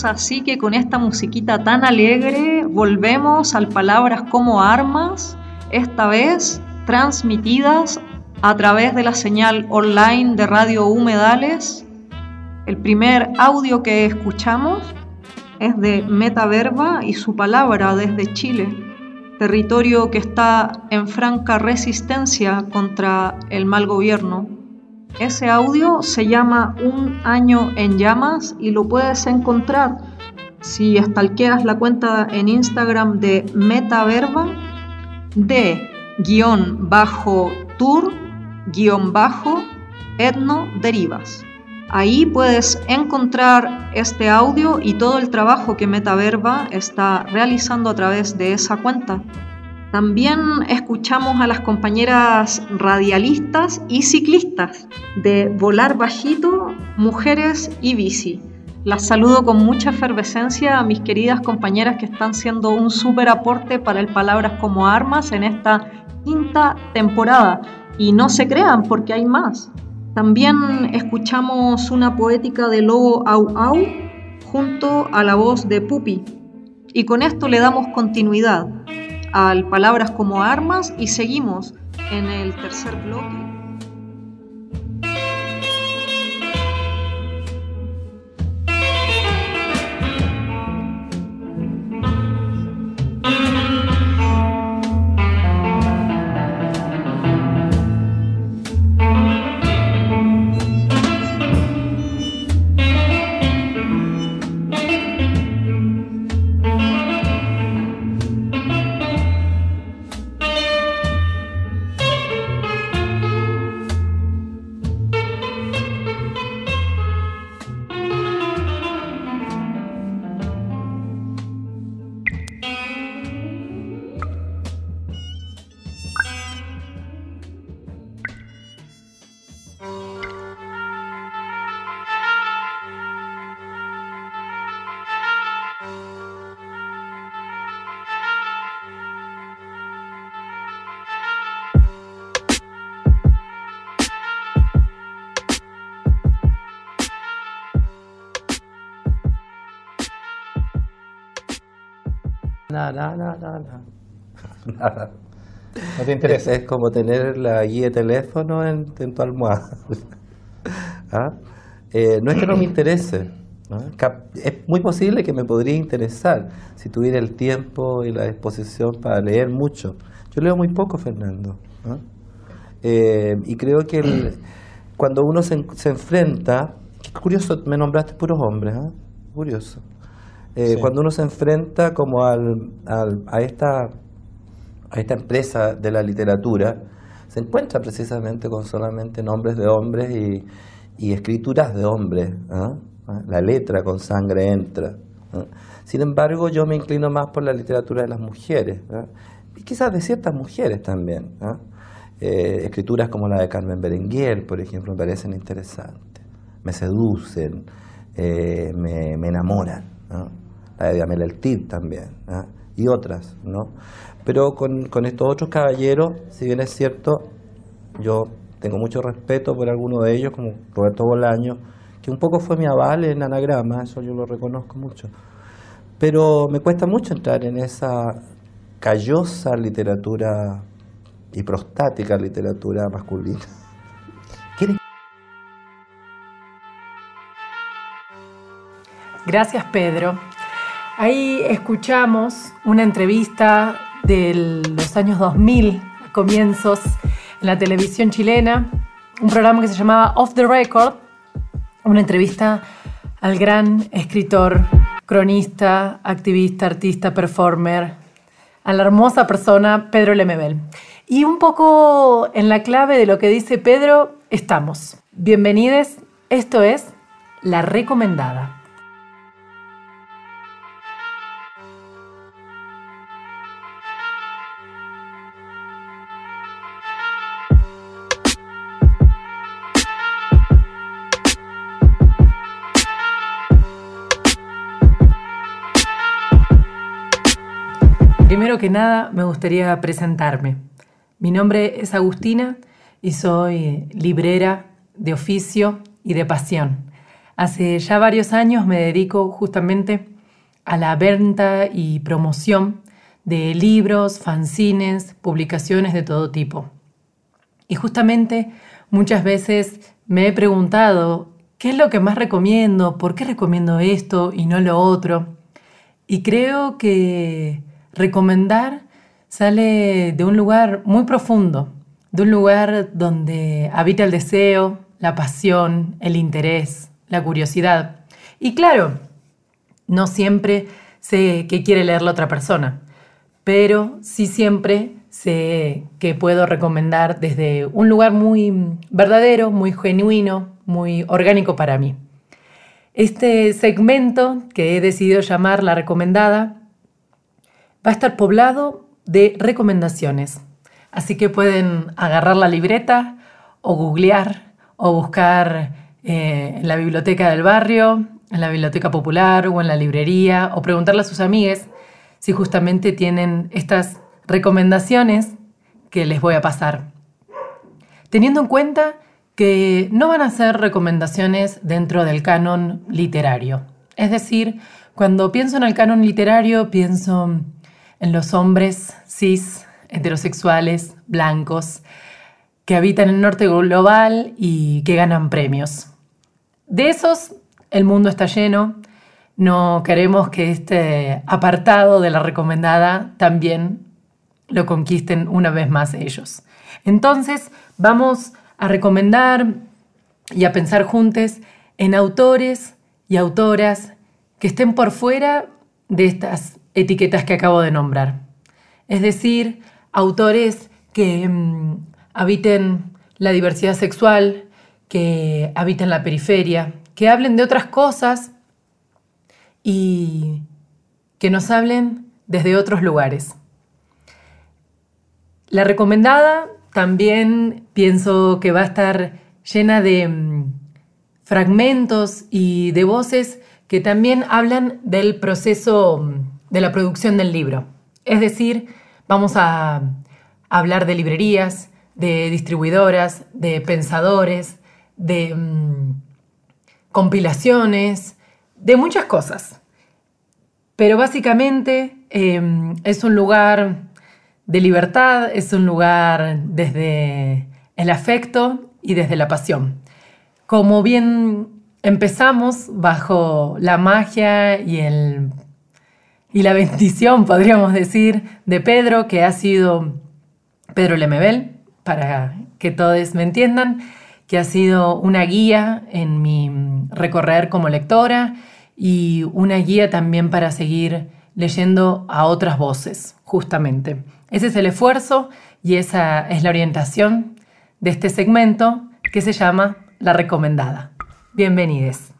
Así que con esta musiquita tan alegre volvemos al Palabras como Armas, esta vez transmitidas a través de la señal online de Radio Humedales. El primer audio que escuchamos es de Metaverba y su palabra desde Chile, territorio que está en franca resistencia contra el mal gobierno. Ese audio se llama Un año en llamas y lo puedes encontrar si estalqueas la cuenta en Instagram de Metaverba de guion bajo tour guion bajo etno derivas. Ahí puedes encontrar este audio y todo el trabajo que Metaverba está realizando a través de esa cuenta. También escuchamos a las compañeras radialistas y ciclistas de Volar Bajito, Mujeres y Bici. Las saludo con mucha efervescencia a mis queridas compañeras que están siendo un súper aporte para el Palabras como Armas en esta quinta temporada. Y no se crean porque hay más. También escuchamos una poética de Lobo Au Au junto a la voz de Pupi. Y con esto le damos continuidad al Palabras como Armas y seguimos en el tercer bloque. Nada, nada, nada, nada. No te interesa. Es, como tener la guía de teléfono en, tu almohada. ¿Ah? Eh, no es que no me interese. Es muy posible que me podría interesar si tuviera el tiempo y la disposición para leer mucho. Yo leo muy poco, Fernando. Eh, y creo que cuando uno se, se enfrenta, curioso, me nombraste puros hombres, ¿ah? curioso. Eh, cuando uno se enfrenta como al, a, esta, a esta empresa de la literatura, se encuentra precisamente con solamente nombres de hombres y, escrituras de hombres. ¿ah? La letra con sangre entra. ¿ah? Sin embargo, yo me inclino más por la literatura de las mujeres, ¿ah? y quizás de ciertas mujeres también. Eh, escrituras como la de Carmen Berenguer, por ejemplo, me parecen interesantes. Me seducen, eh, me, me enamoran de Amel El también, ¿ah? y otras, ¿no? Pero con, con, estos otros caballeros, si bien es cierto, yo tengo mucho respeto por alguno de ellos, como Roberto Bolaño, que un poco fue mi aval en anagrama, eso yo lo reconozco mucho. Pero me cuesta mucho entrar en esa callosa literatura y prostática literatura masculina. Gracias, Pedro. Ahí escuchamos una entrevista de los años 2000, comienzos, en la televisión chilena, un programa que se llamaba Off the Record, una entrevista al gran escritor, cronista, activista, artista, performer, a la hermosa persona Pedro Lemebel. Y un poco en la clave de lo que dice Pedro, estamos. Bienvenidos, esto es La Recomendada. Primero que nada, me gustaría presentarme. Mi nombre es Agustina y soy librera de oficio y de pasión. Hace ya varios años me dedico justamente a la venta y promoción de libros, fanzines, publicaciones de todo tipo. Y justamente muchas veces me he preguntado qué es lo que más recomiendo, por qué recomiendo esto y no lo otro. Y creo que recomendar sale de un lugar muy profundo, de un lugar donde habita el deseo, la pasión, el interés, la curiosidad. Y claro, no siempre sé qué quiere leer la otra persona, pero sí siempre sé que puedo recomendar desde un lugar muy verdadero, muy genuino, muy orgánico para mí. Este segmento que he decidido llamar La Recomendada va a estar poblado de recomendaciones, así que pueden agarrar la libreta o googlear o buscar eh, en la biblioteca del barrio, en la biblioteca popular o en la librería o preguntarle a sus amigues si justamente tienen estas recomendaciones que les voy a pasar. Teniendo en cuenta que no van a ser recomendaciones dentro del canon literario. Es decir, cuando pienso en el canon literario, pienso en los hombres cis, heterosexuales, blancos, que habitan el norte global y que ganan premios. De esos, el mundo está lleno. No queremos que este apartado de la recomendada también lo conquisten una vez más ellos. Entonces, vamos a recomendar y a pensar juntos en autores y autoras que estén por fuera de estas etiquetas que acabo de nombrar. Es decir, autores que mm, habiten la diversidad sexual, que habiten la periferia, que hablen de otras cosas y que nos hablen desde otros lugares. La recomendada también pienso que va a estar llena de mm, fragmentos y de voces que también hablan del proceso mm, de la producción del libro. Es decir, vamos a hablar de librerías, de distribuidoras, de pensadores, de mm, compilaciones, de muchas cosas. Pero básicamente em, es un lugar de libertad, es un lugar desde el afecto y desde la pasión. Como bien empezamos bajo la magia y, el, y la bendición, podríamos decir, de Pedro, que ha sido Pedro Lemebel, para que todos me entiendan, que ha sido una guía en mi recorrer como lectora y una guía también para seguir leyendo a otras voces, justamente. Ese es el esfuerzo y esa es la orientación de este segmento que se llama La Recomendada. Bienvenidos.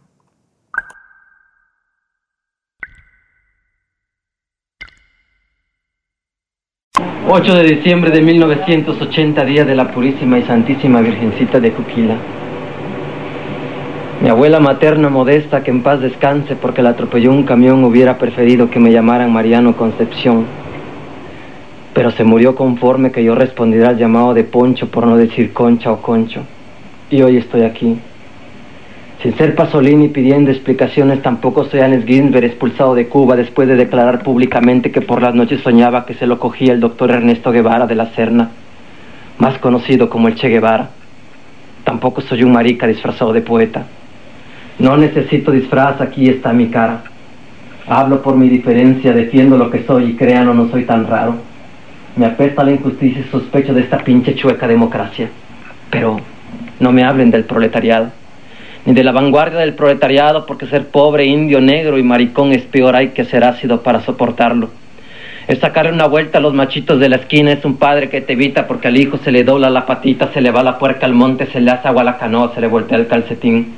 ...8 de diciembre de 1980, día de la Purísima y Santísima Virgencita de Cuquila. Mi abuela materna modesta, que en paz descanse porque la atropelló un camión, hubiera preferido que me llamaran Mariano Concepción pero se murió conforme que yo respondiera al llamado de Poncho por no decir Concha o Concho. Y hoy estoy aquí. Sin ser Pasolini pidiendo explicaciones, tampoco soy Anes Ginsberg expulsado de Cuba después de declarar públicamente que por las noches soñaba que se lo cogía el doctor Ernesto Guevara de la Serna, más conocido como el Che Guevara. Tampoco soy un marica disfrazado de poeta. No necesito disfraz, aquí está mi cara. Hablo por mi diferencia, defiendo lo que soy y crean o no soy tan raro. Me apesta la injusticia y sospecho de esta pinche chueca democracia. Pero no me hablen del proletariado, ni de la vanguardia del proletariado, porque ser pobre, indio, negro y maricón es peor, hay que ser ácido para soportarlo. Es sacarle una vuelta a los machitos de la esquina, es un padre que te evita porque al hijo se le dobla la patita, se le va la puerca al monte, se le hace agua a la canoa, se le voltea el calcetín.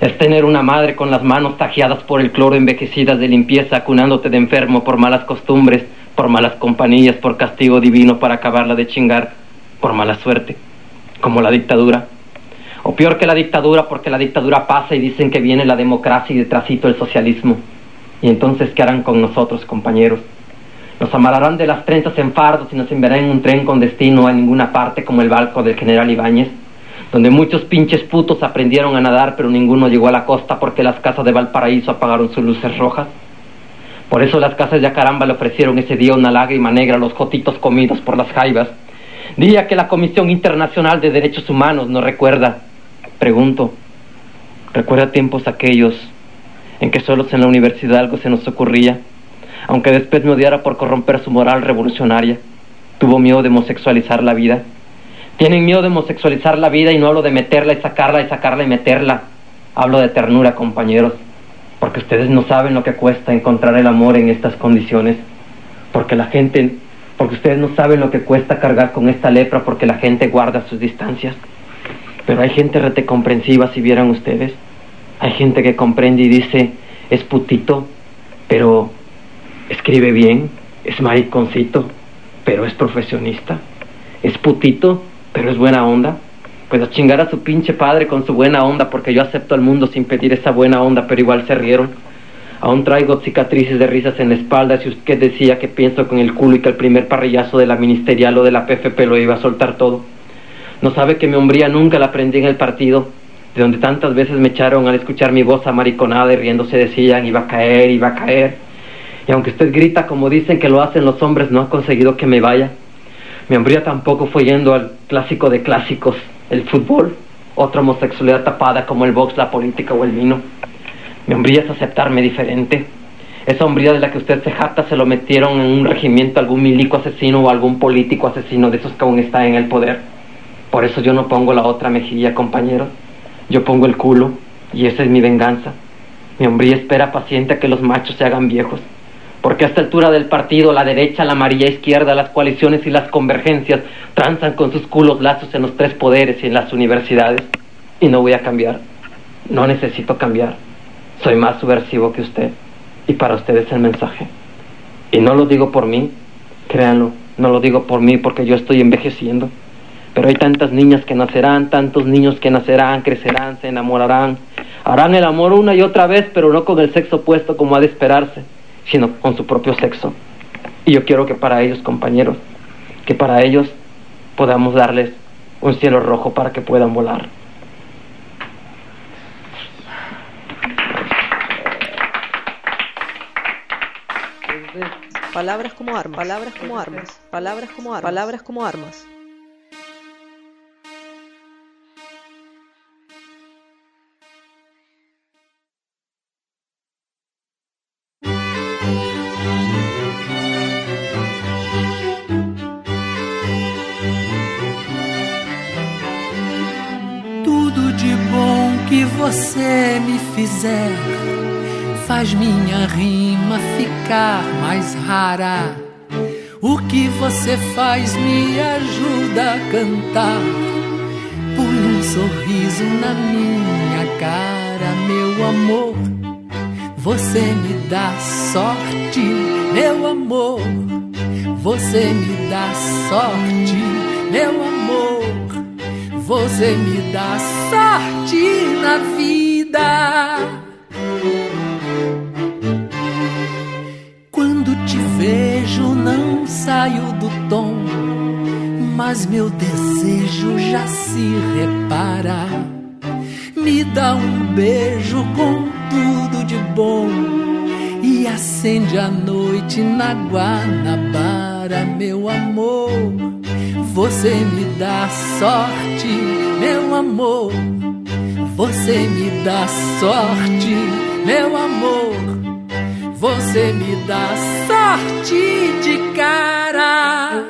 Es tener una madre con las manos tajeadas por el cloro, envejecidas de limpieza, acunándote de enfermo por malas costumbres, por malas compañías, por castigo divino para acabarla de chingar, por mala suerte, como la dictadura. O peor que la dictadura, porque la dictadura pasa y dicen que viene la democracia y detrásito el socialismo. Y entonces, ¿qué harán con nosotros, compañeros? Nos amarrarán de las trenzas en fardos y nos enviarán en un tren con destino a ninguna parte como el barco del general Ibáñez, donde muchos pinches putos aprendieron a nadar, pero ninguno llegó a la costa porque las casas de Valparaíso apagaron sus luces rojas. Por eso las casas de Acaramba le ofrecieron ese día una lágrima negra a los jotitos comidos por las jaivas. Día que la Comisión Internacional de Derechos Humanos nos recuerda. Pregunto, ¿recuerda tiempos aquellos en que solos en la universidad algo se nos ocurría? Aunque después me odiara por corromper su moral revolucionaria, tuvo miedo de homosexualizar la vida. Tienen miedo de homosexualizar la vida y no hablo de meterla y sacarla y sacarla y meterla. Hablo de ternura, compañeros porque ustedes no saben lo que cuesta encontrar el amor en estas condiciones, porque la gente, porque ustedes no saben lo que cuesta cargar con esta lepra, porque la gente guarda sus distancias. Pero hay gente rete comprensiva, si vieran ustedes. Hay gente que comprende y dice, es putito, pero escribe bien, es mariconcito, pero es profesionista. Es putito, pero es buena onda pues a chingar a su pinche padre con su buena onda, porque yo acepto al mundo sin pedir esa buena onda, pero igual se rieron. Aún traigo cicatrices de risas en la espalda si usted decía que pienso con el culo y que el primer parrillazo de la ministerial o de la PFP lo iba a soltar todo. No sabe que mi hombría nunca la aprendí en el partido, de donde tantas veces me echaron al escuchar mi voz amariconada y riéndose decían iba a caer, iba a caer. Y aunque usted grita como dicen que lo hacen los hombres, no ha conseguido que me vaya. Mi hombría tampoco fue yendo al clásico de clásicos, el fútbol, otra homosexualidad tapada como el box, la política o el vino. Mi hombría es aceptarme diferente. Esa hombría de la que usted se jacta se lo metieron en un regimiento algún milico asesino o algún político asesino de esos que aún está en el poder. Por eso yo no pongo la otra mejilla, compañero. Yo pongo el culo y esa es mi venganza. Mi hombría espera paciente a que los machos se hagan viejos porque a esta altura del partido, la derecha, la amarilla izquierda, las coaliciones y las convergencias transan con sus culos lazos en los tres poderes y en las universidades. Y no voy a cambiar. No necesito cambiar. Soy más subversivo que usted. Y para usted es el mensaje. Y no lo digo por mí, créanlo, no lo digo por mí porque yo estoy envejeciendo. Pero hay tantas niñas que nacerán, tantos niños que nacerán, crecerán, se enamorarán. Harán el amor una y otra vez, pero no con el sexo opuesto como ha de esperarse sino con su propio sexo. Y yo quiero que para ellos, compañeros, que para ellos podamos darles un cielo rojo para que puedan volar. Palabras como armas, palabras como armas, palabras como armas, palabras como armas. Você me fizer faz minha rima ficar mais rara. O que você faz me ajuda a cantar. Põe um sorriso na minha cara, meu amor. Você me dá sorte, meu amor. Você me dá sorte, meu amor. Você me dá sorte na vida. Quando te vejo, não saio do tom, mas meu desejo já se repara. Me dá um beijo com tudo de bom e acende a noite na Guanabara, meu amor. Você me dá sorte, meu amor. Você me dá sorte, meu amor. Você me dá sorte de cara.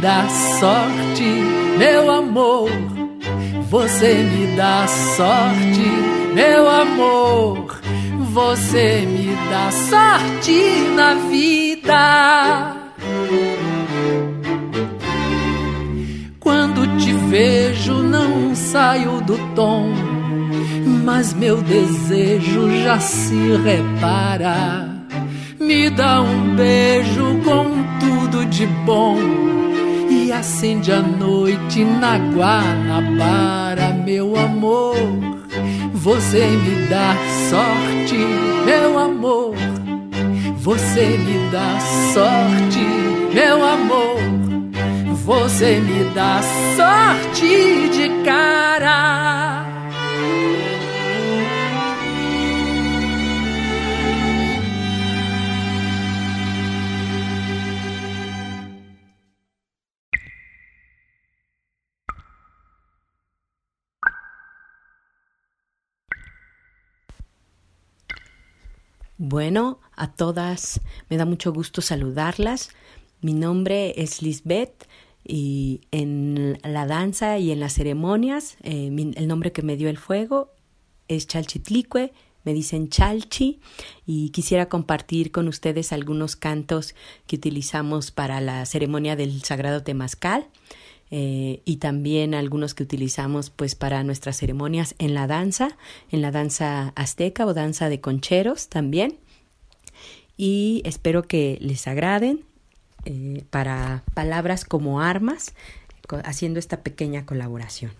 Dá sorte, meu amor. Você me dá sorte, meu amor. Você me dá sorte na vida. Quando te vejo, não saio do tom, mas meu desejo já se repara. Me dá um beijo com tudo de bom acende a noite na Guanabara, meu amor. Você me dá sorte, meu amor. Você me dá sorte, meu amor. Você me dá sorte de cara. Bueno, a todas me da mucho gusto saludarlas. Mi nombre es Lisbeth y en la danza y en las ceremonias eh, el nombre que me dio el fuego es Chalchitlicue, me dicen Chalchi y quisiera compartir con ustedes algunos cantos que utilizamos para la ceremonia del Sagrado Temazcal. Eh, y también algunos que utilizamos pues para nuestras ceremonias en la danza, en la danza azteca o danza de concheros también. Y espero que les agraden eh, para palabras como armas, haciendo esta pequeña colaboración.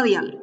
Radial.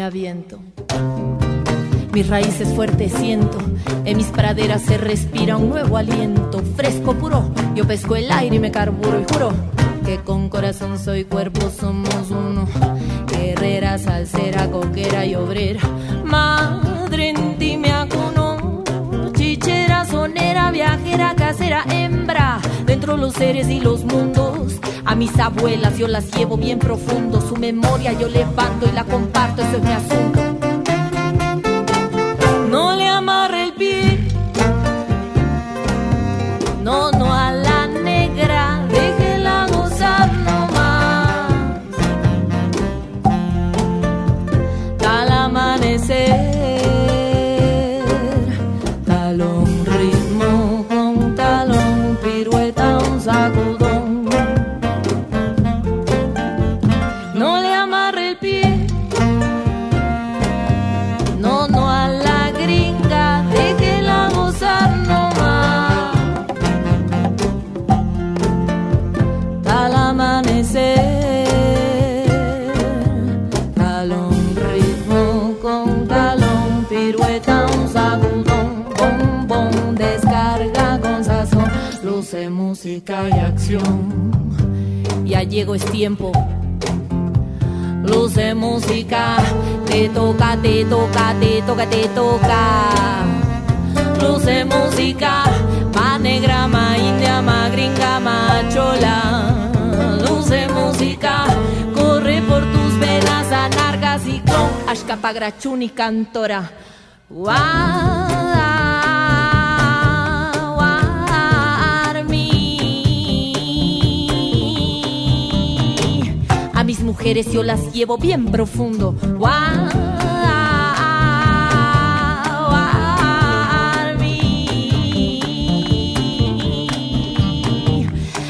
Me aviento. Mis raíces fuertes siento, en mis praderas se respira un nuevo aliento, fresco puro. Yo pesco el aire y me carburo y juro que con corazón soy cuerpo, somos uno. Guerrera, salsera, coquera y obrera. Madre en ti me acuno. Chichera, sonera, viajera, casera, hembra. Dentro los seres y los mundos. A mis abuelas yo las llevo bien profundo. Su memoria yo levanto y la comparto, eso es mi asunto. Grachun y cantora. A mis mujeres yo las llevo bien profundo.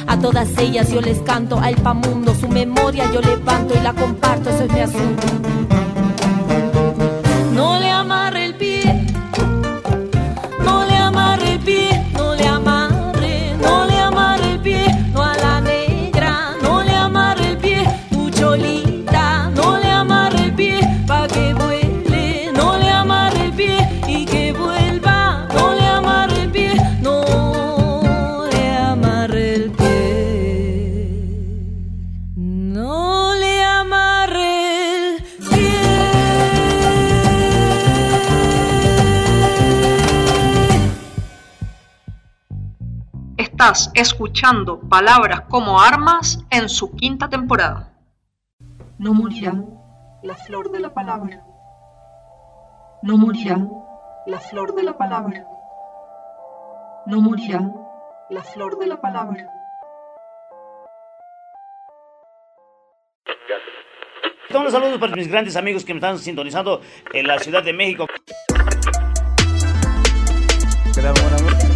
A todas ellas yo les canto al pamundo, su memoria yo levanto y la comparto, eso es mi asunto. Escuchando Palabras como Armas en su quinta temporada. No morirá la flor de la palabra. No morirá la flor de la palabra. No morirá la flor de la palabra. Todos los saludos para mis grandes amigos que me están sintonizando en la Ciudad de México.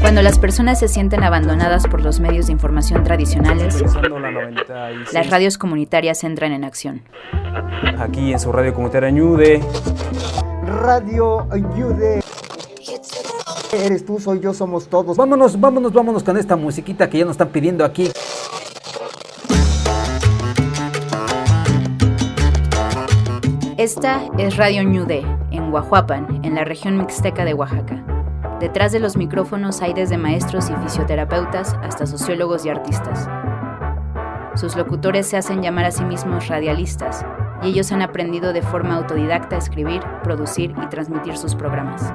Cuando las personas se sienten abandonadas por los medios de información tradicionales, las radios comunitarias entran en acción. Aquí en su radio comunitaria Ñude. Radio Ayude. Eres tú, soy yo, somos todos. Vámonos, vámonos, vámonos con esta musiquita que ya nos están pidiendo aquí. Esta es Radio Ñude, en Guajuapan, en la región mixteca de Oaxaca. Detrás de los micrófonos hay desde maestros y fisioterapeutas hasta sociólogos y artistas. Sus locutores se hacen llamar a sí mismos radialistas, y ellos han aprendido de forma autodidacta a escribir, producir y transmitir sus programas.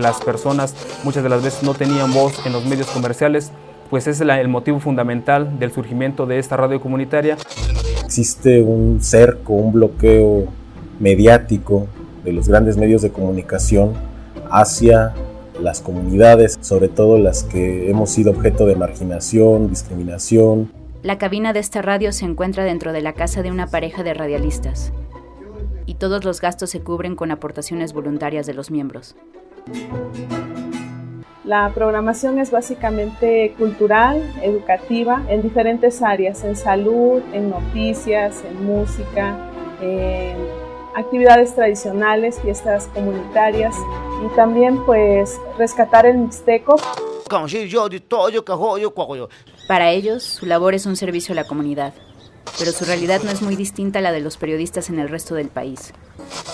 Las personas muchas de las veces no tenían voz en los medios comerciales, pues es el motivo fundamental del surgimiento de esta radio comunitaria. Existe un cerco, un bloqueo mediático de los grandes medios de comunicación hacia las comunidades, sobre todo las que hemos sido objeto de marginación, discriminación. La cabina de esta radio se encuentra dentro de la casa de una pareja de radialistas, y todos los gastos se cubren con aportaciones voluntarias de los miembros. La programación es básicamente cultural, educativa, en diferentes áreas, en salud, en noticias, en música, en actividades tradicionales, fiestas comunitarias y también pues rescatar el mixteco. Para ellos, su labor es un servicio a la comunidad, pero su realidad no es muy distinta a la de los periodistas en el resto del país.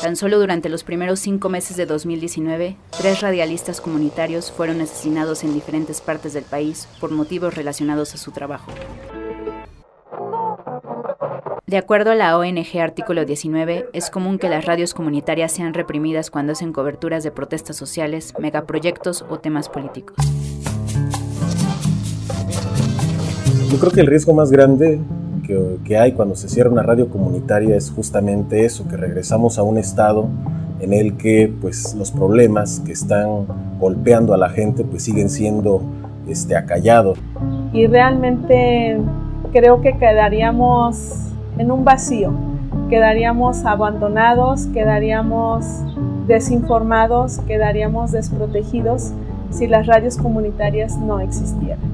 Tan solo durante los primeros cinco meses de 2019, tres radialistas comunitarios fueron asesinados en diferentes partes del país por motivos relacionados a su trabajo. De acuerdo a la ONG Artículo 19, es común que las radios comunitarias sean reprimidas cuando hacen coberturas de protestas sociales, megaproyectos o temas políticos. Yo creo que el riesgo más grande que, hay cuando se cierra una radio comunitaria es justamente eso, que regresamos a un estado en el que pues los problemas que están golpeando a la gente pues siguen siendo este, acallados. y realmente creo que quedaríamos en un vacío, quedaríamos abandonados, quedaríamos desinformados, quedaríamos desprotegidos si las radios comunitarias no existieran.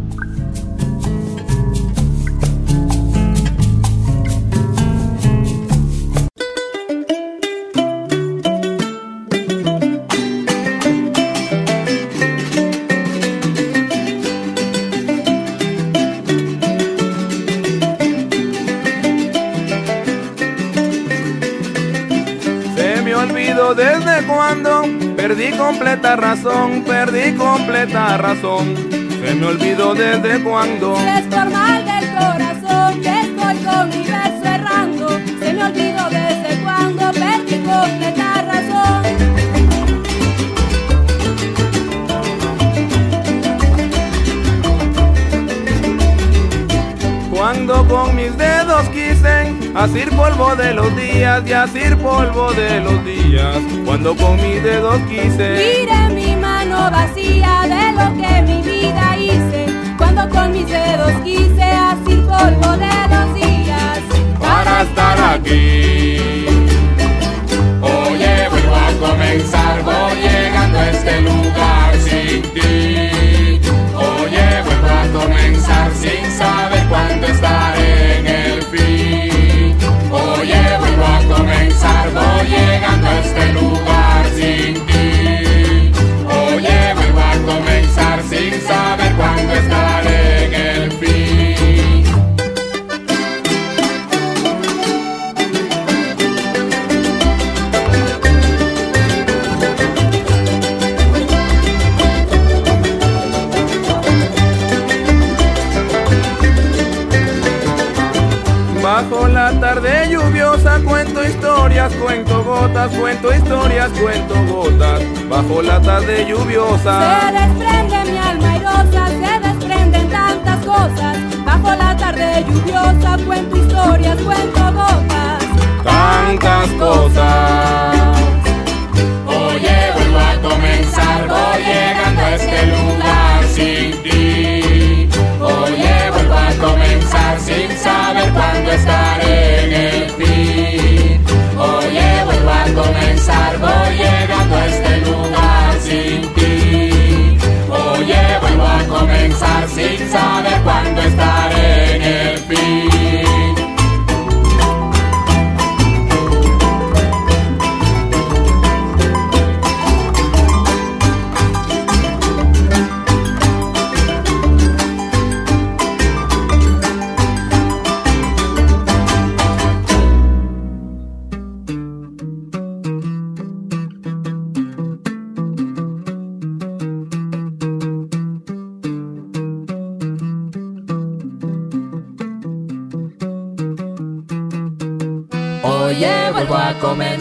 Perdí completa razón, perdí completa razón. Se me olvidó desde cuando. Es normal del corazón que estoy con mi verso errando. Se me olvidó desde cuando perdí asir polvo de los días y asir polvo de los días. Cuando con mis dedos quise. Mire mi mano vacía de lo que mi vida hice. Cuando con mis dedos quise así polvo de los días. para estar aquí. Oye, vuelvo a comenzar, voy llegando a este lugar sin ti. Oye, vuelvo a comenzar sin saber cuándo estaré este lugar sin ti. Oye, vuelvo a comenzar sin saber cuándo estaré historias, cuento gotas, cuento historias, cuento gotas, bajo latas de lluviosa. Se desprende mi alma airosa, se desprenden tantas cosas, bajo la tarde lluviosa, cuento historias, cuento gotas. Tantas cosas. Oye, vuelvo a comenzar, voy llegando a este lugar sin ti. Oye, vuelvo a comenzar sin saber cuándo estaré en el sin saber cuándo estaré en el fin.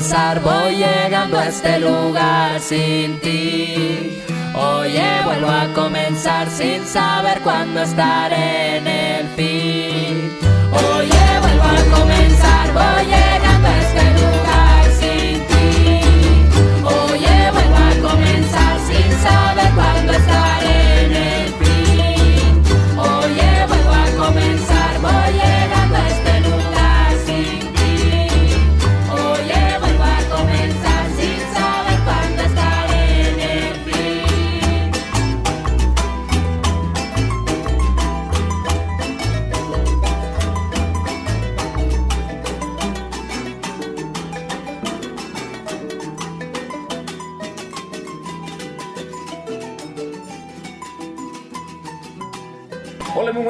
A comenzar, voy llegando a este lugar sin ti. Oye, vuelvo a comenzar sin saber cuándo estaré en el fin. Oye, vuelvo a comenzar, voy llegando a este lugar sin ti. Oye, vuelvo a comenzar sin saber cuándo estaré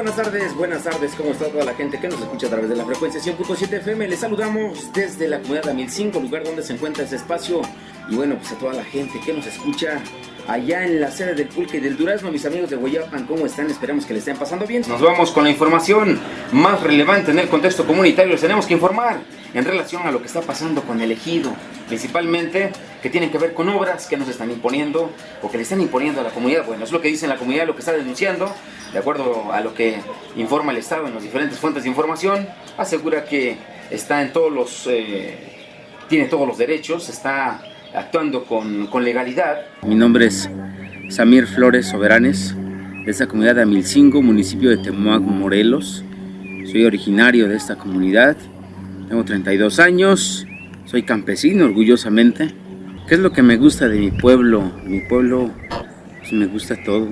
buenas tardes, buenas tardes, ¿cómo está toda la gente que nos escucha a través de la frecuencia 100.7 FM? Les saludamos desde la comunidad de 1005, lugar donde se encuentra este espacio. Y bueno, pues a toda la gente que nos escucha allá en la sede del Pulque y del Durazno, mis amigos de Guayapan, ¿cómo están? Esperamos que les estén pasando bien. Nos vamos con la información más relevante en el contexto comunitario. Les tenemos que informar en relación a lo que está pasando con el ejido, principalmente que tienen que ver con obras que nos están imponiendo o que le están imponiendo a la comunidad. Bueno, es lo que dice la comunidad, lo que está denunciando, de acuerdo a lo que informa el Estado en las diferentes fuentes de información, asegura que está en todos los, eh, tiene todos los derechos, está actuando con, con legalidad. Mi nombre es Samir Flores Soberanes, de esta comunidad de Amilcingo, municipio de Temuac, Morelos. Soy originario de esta comunidad, tengo 32 años, soy campesino orgullosamente. ¿Qué es lo que me gusta de mi pueblo? Mi pueblo, pues me gusta todo.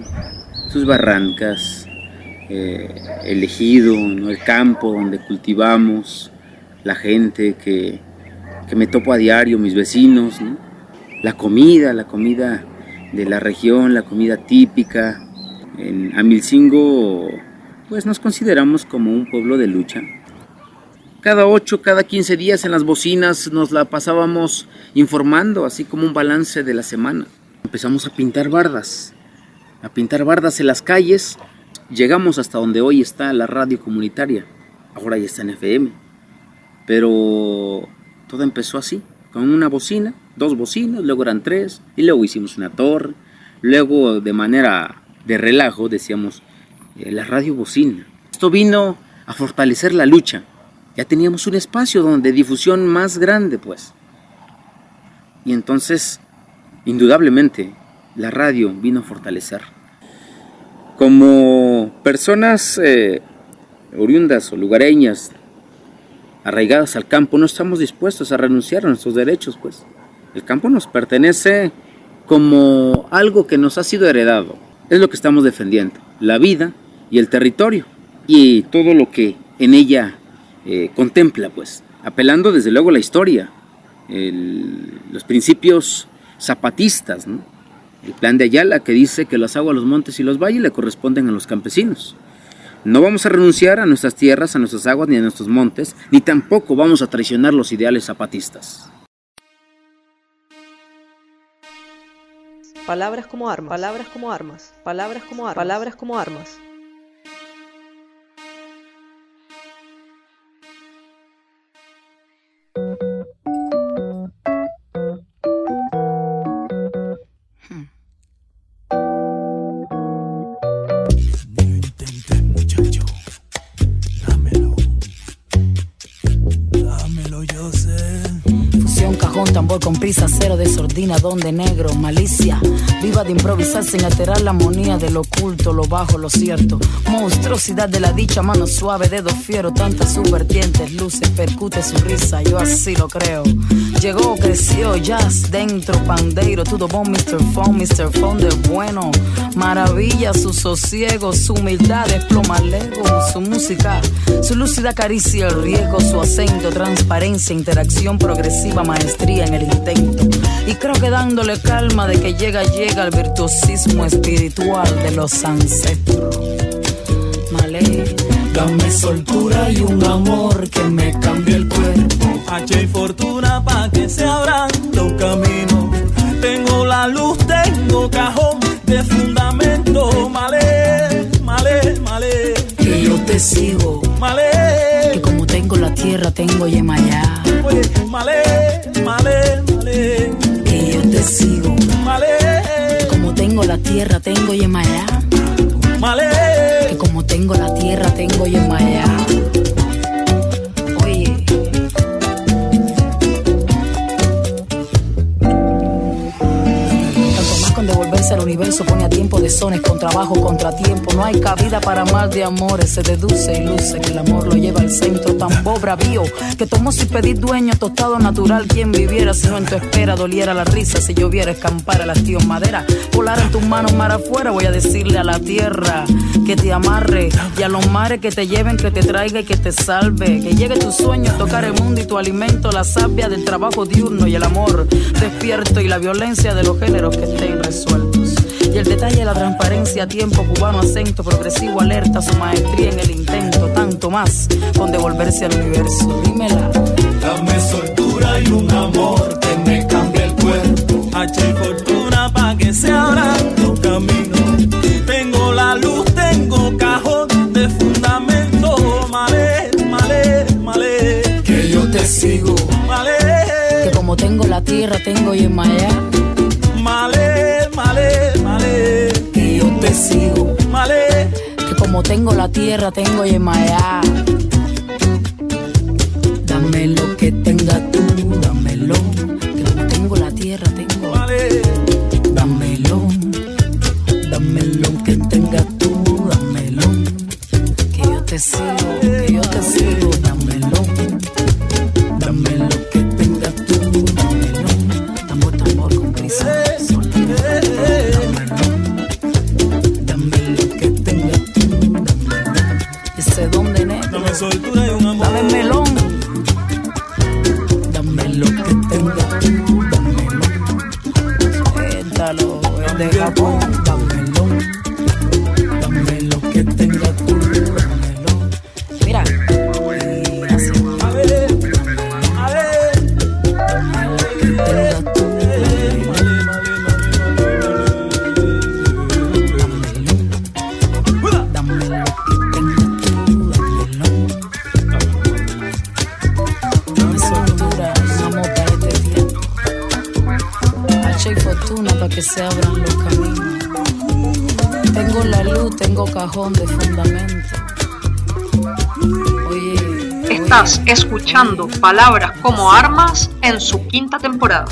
Sus barrancas, eh, el ejido, el campo donde cultivamos, la gente que, que me topo a diario, mis vecinos, ¿no? la comida, la comida de la región, la comida típica. En Amilcingo, pues nos consideramos como un pueblo de lucha. Cada 8, cada 15 días en las bocinas nos la pasábamos informando, así como un balance de la semana. Empezamos a pintar bardas, a pintar bardas en las calles. Llegamos hasta donde hoy está la radio comunitaria. Ahora ya está en FM. Pero todo empezó así, con una bocina, dos bocinas, luego eran tres, y luego hicimos una torre. Luego, de manera de relajo, decíamos eh, la radio bocina. Esto vino a fortalecer la lucha. Ya teníamos un espacio donde difusión más grande, pues. Y entonces, indudablemente, la radio vino a fortalecer. Como personas eh, oriundas o lugareñas, arraigadas al campo, no estamos dispuestos a renunciar a nuestros derechos, pues. El campo nos pertenece como algo que nos ha sido heredado. Es lo que estamos defendiendo, la vida y el territorio y todo lo que en ella eh, contempla, pues, apelando desde luego a la historia, los principios zapatistas, el plan de Ayala que dice que las aguas, los montes y los valles le corresponden a los campesinos. No vamos a renunciar a nuestras tierras, a nuestras aguas ni a nuestros montes, ni tampoco vamos a traicionar los ideales zapatistas. Palabras como armas, palabras como armas, palabras como armas, palabras como armas. Donde negro, malicia. De improvisar sin alterar la armonía de lo oculto, lo bajo, lo cierto. Monstruosidad de la dicha, mano suave, dedo fiero, tantas subvertientes, luces, percute su risa, yo así lo creo. Llegó, creció, jazz, dentro, pandeiro, todo bon, Mr. Phone, Mr. Phone de bueno. Maravilla, su sosiego, su humildad, desploma lego, su música, su lúcida caricia, el riesgo, su acento, transparencia, interacción progresiva, maestría en el intento. Y creo que dándole calma de que llega, llega el virtuosismo espiritual de los ancestros. Malé. Dame soltura y un amor que me cambie el cuerpo. H y fortuna pa' que se abran los caminos. Tengo la luz, tengo cajón de fundamento. Malé, malé, malé. Que yo te sigo. Malé. Que como tengo la tierra, tengo Yemayá. Oye, malé, malé, malé. Que yo te sigo. Malé. Tengo la tierra, tengo Yemayá. Malé. Que como tengo la tierra, tengo Yemayá. Al universo pone a tiempo de sones con trabajo contratiempo. No hay cabida para mal de amores. Se deduce y luce que el amor lo lleva al centro. Tan bravío que tomó sin pedir dueño tostado natural. Quien viviera si no en tu espera doliera la risa. Si lloviera escampar al hastío en madera. Volar en tus manos mar afuera. Voy a decirle a la tierra que te amarre. Y a los mares que te lleven, que te traiga y que te salve. Que llegue tu sueño, tocar el mundo y tu alimento. La savia del trabajo diurno y el amor despierto. Y la violencia de los géneros que estén resueltos. Y el detalle, la transparencia, tiempo cubano, acento progresivo, alerta, su maestría en el intento, tanto más con devolverse al universo. Dímela. Dame soltura y un amor que me cambie el cuerpo. H y fortuna pa' que se abran los caminos. Tengo la luz, tengo cajón de fundamento. Malé, malé, malé. Que yo te sigo. Malé, Que como tengo la tierra, tengo Yemayá. malé, malé, sigo. Malé, Que como tengo la tierra, tengo Yemayá. Dame lo que tenga tú, dámelo. Que como tengo la tierra, tengo. malé. Dámelo. Dame lo que tenga tú, dámelo. Que yo te sigo, Palabras como Armas en su quinta temporada.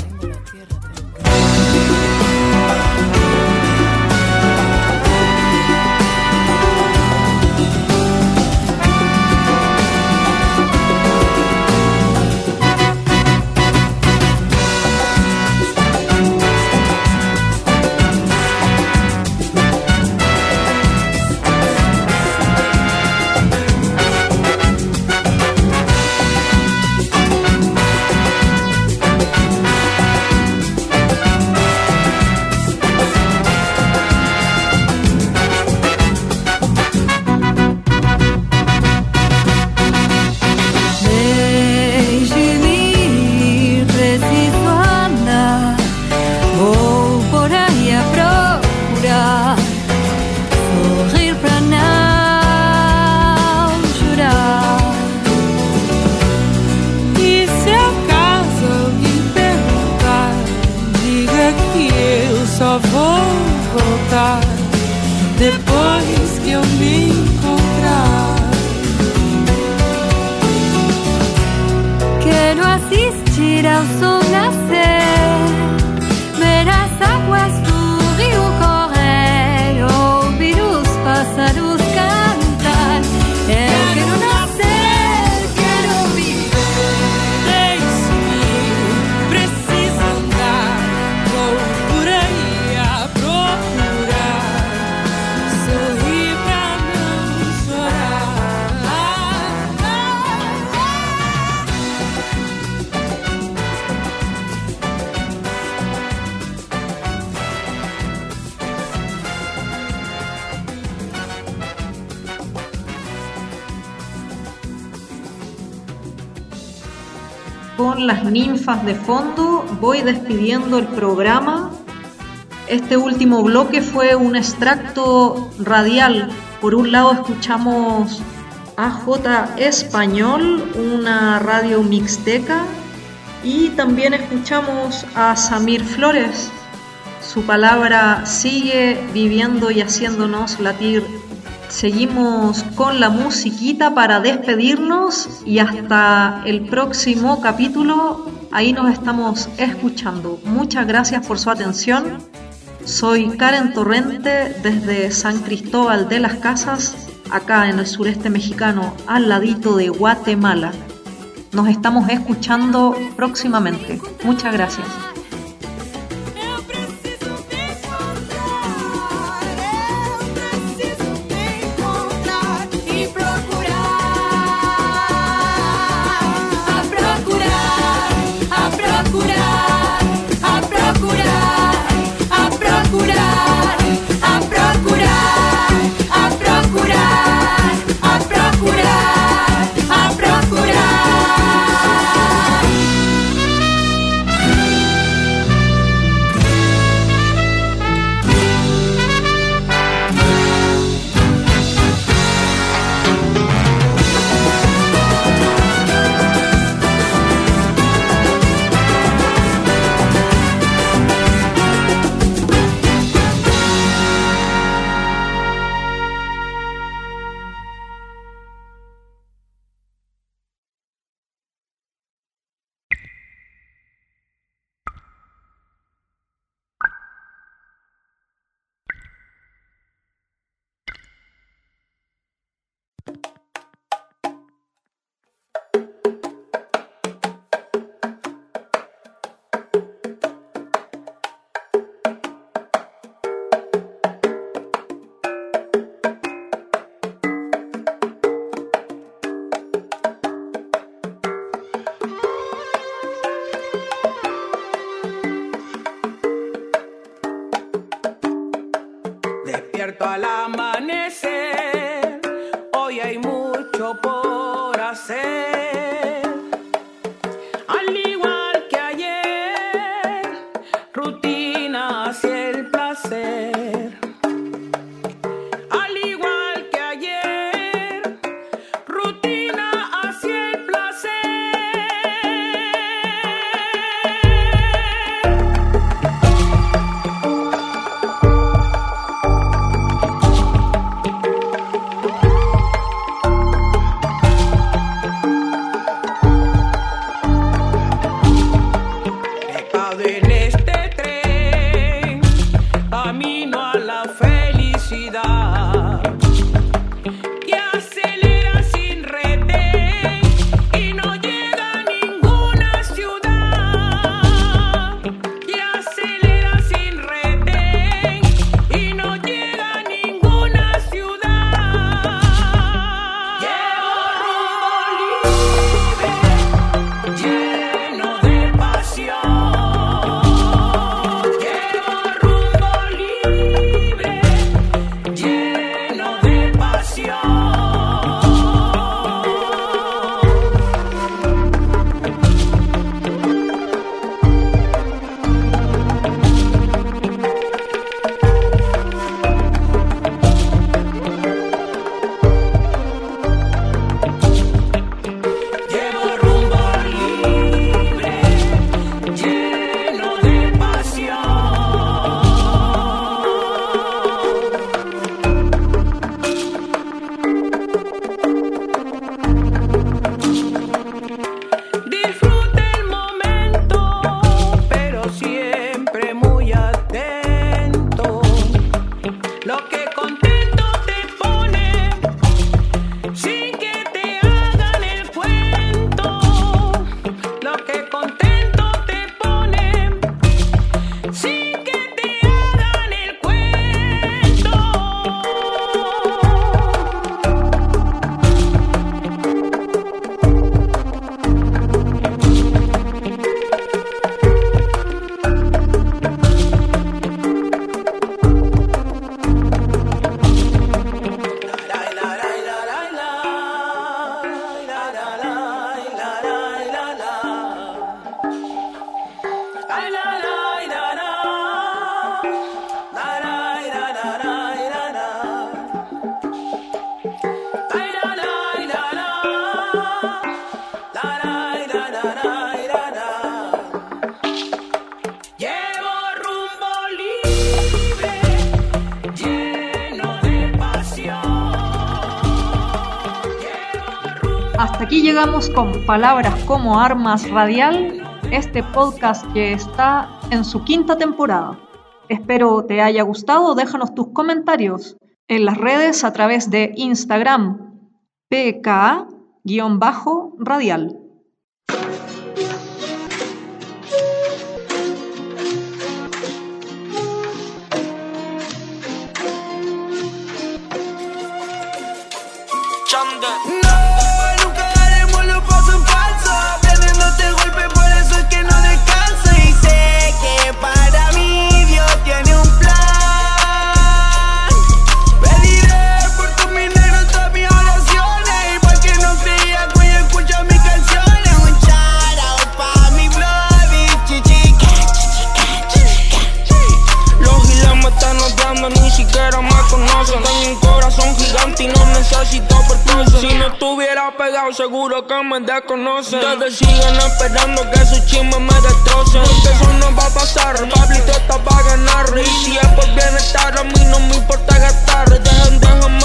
De fondo voy despidiendo el programa. Este último bloque fue un extracto radial. Por un lado escuchamos AJ Español, una radio mixteca, y también escuchamos a Samir Flores. Su palabra sigue viviendo y haciéndonos latir Seguimos con la musiquita para despedirnos y hasta el próximo capítulo. Ahí nos estamos escuchando. Muchas gracias por su atención. Soy Karen Torrente desde San Cristóbal de las Casas, acá en el sureste mexicano, al ladito de Guatemala. Nos estamos escuchando próximamente. Muchas gracias. nascer. Con Palabras como Armas Radial, este podcast que está en su quinta temporada. Espero te haya gustado, déjanos tus comentarios en las redes a través de Instagram, pka-radial. Pegado, seguro que me desconocen. Ustedes siguen esperando que su chisme me destrocen. Porque eso no va a pasar, Pablito está para ganar. Y si es por bienestar, a mí no me importa gastar. Dejen,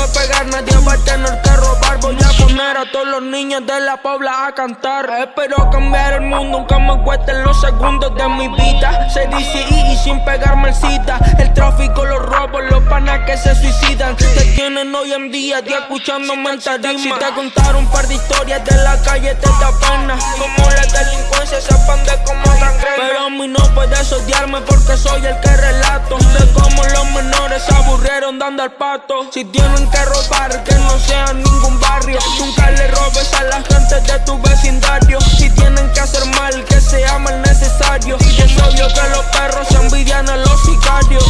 déjenme pegar, nadie va a tener que robar. Voy a poner a todos los niños de la pobla a cantar. Espero cambiar el mundo, aunque me cuesten los segundos de mi vida. Se dice y, y sin pegarme el cita. El tráfico, los robos, los panas que se suicidan. Te tienen hoy en día, día escuchándome en. Si te contaron un par de historias de la calle, te da pena. Como la delincuencia se expande como gangrena. Pero a mí no puedes odiarme porque soy el que relato. De cómo los menores se aburrieron dando al pato. Si tienen que robar, que no sea ningún barrio. Nunca le robes a la gente de tu vecindario. Si tienen que hacer mal, que sea mal necesario. Y es obvio que los perros se envidian a los sicarios.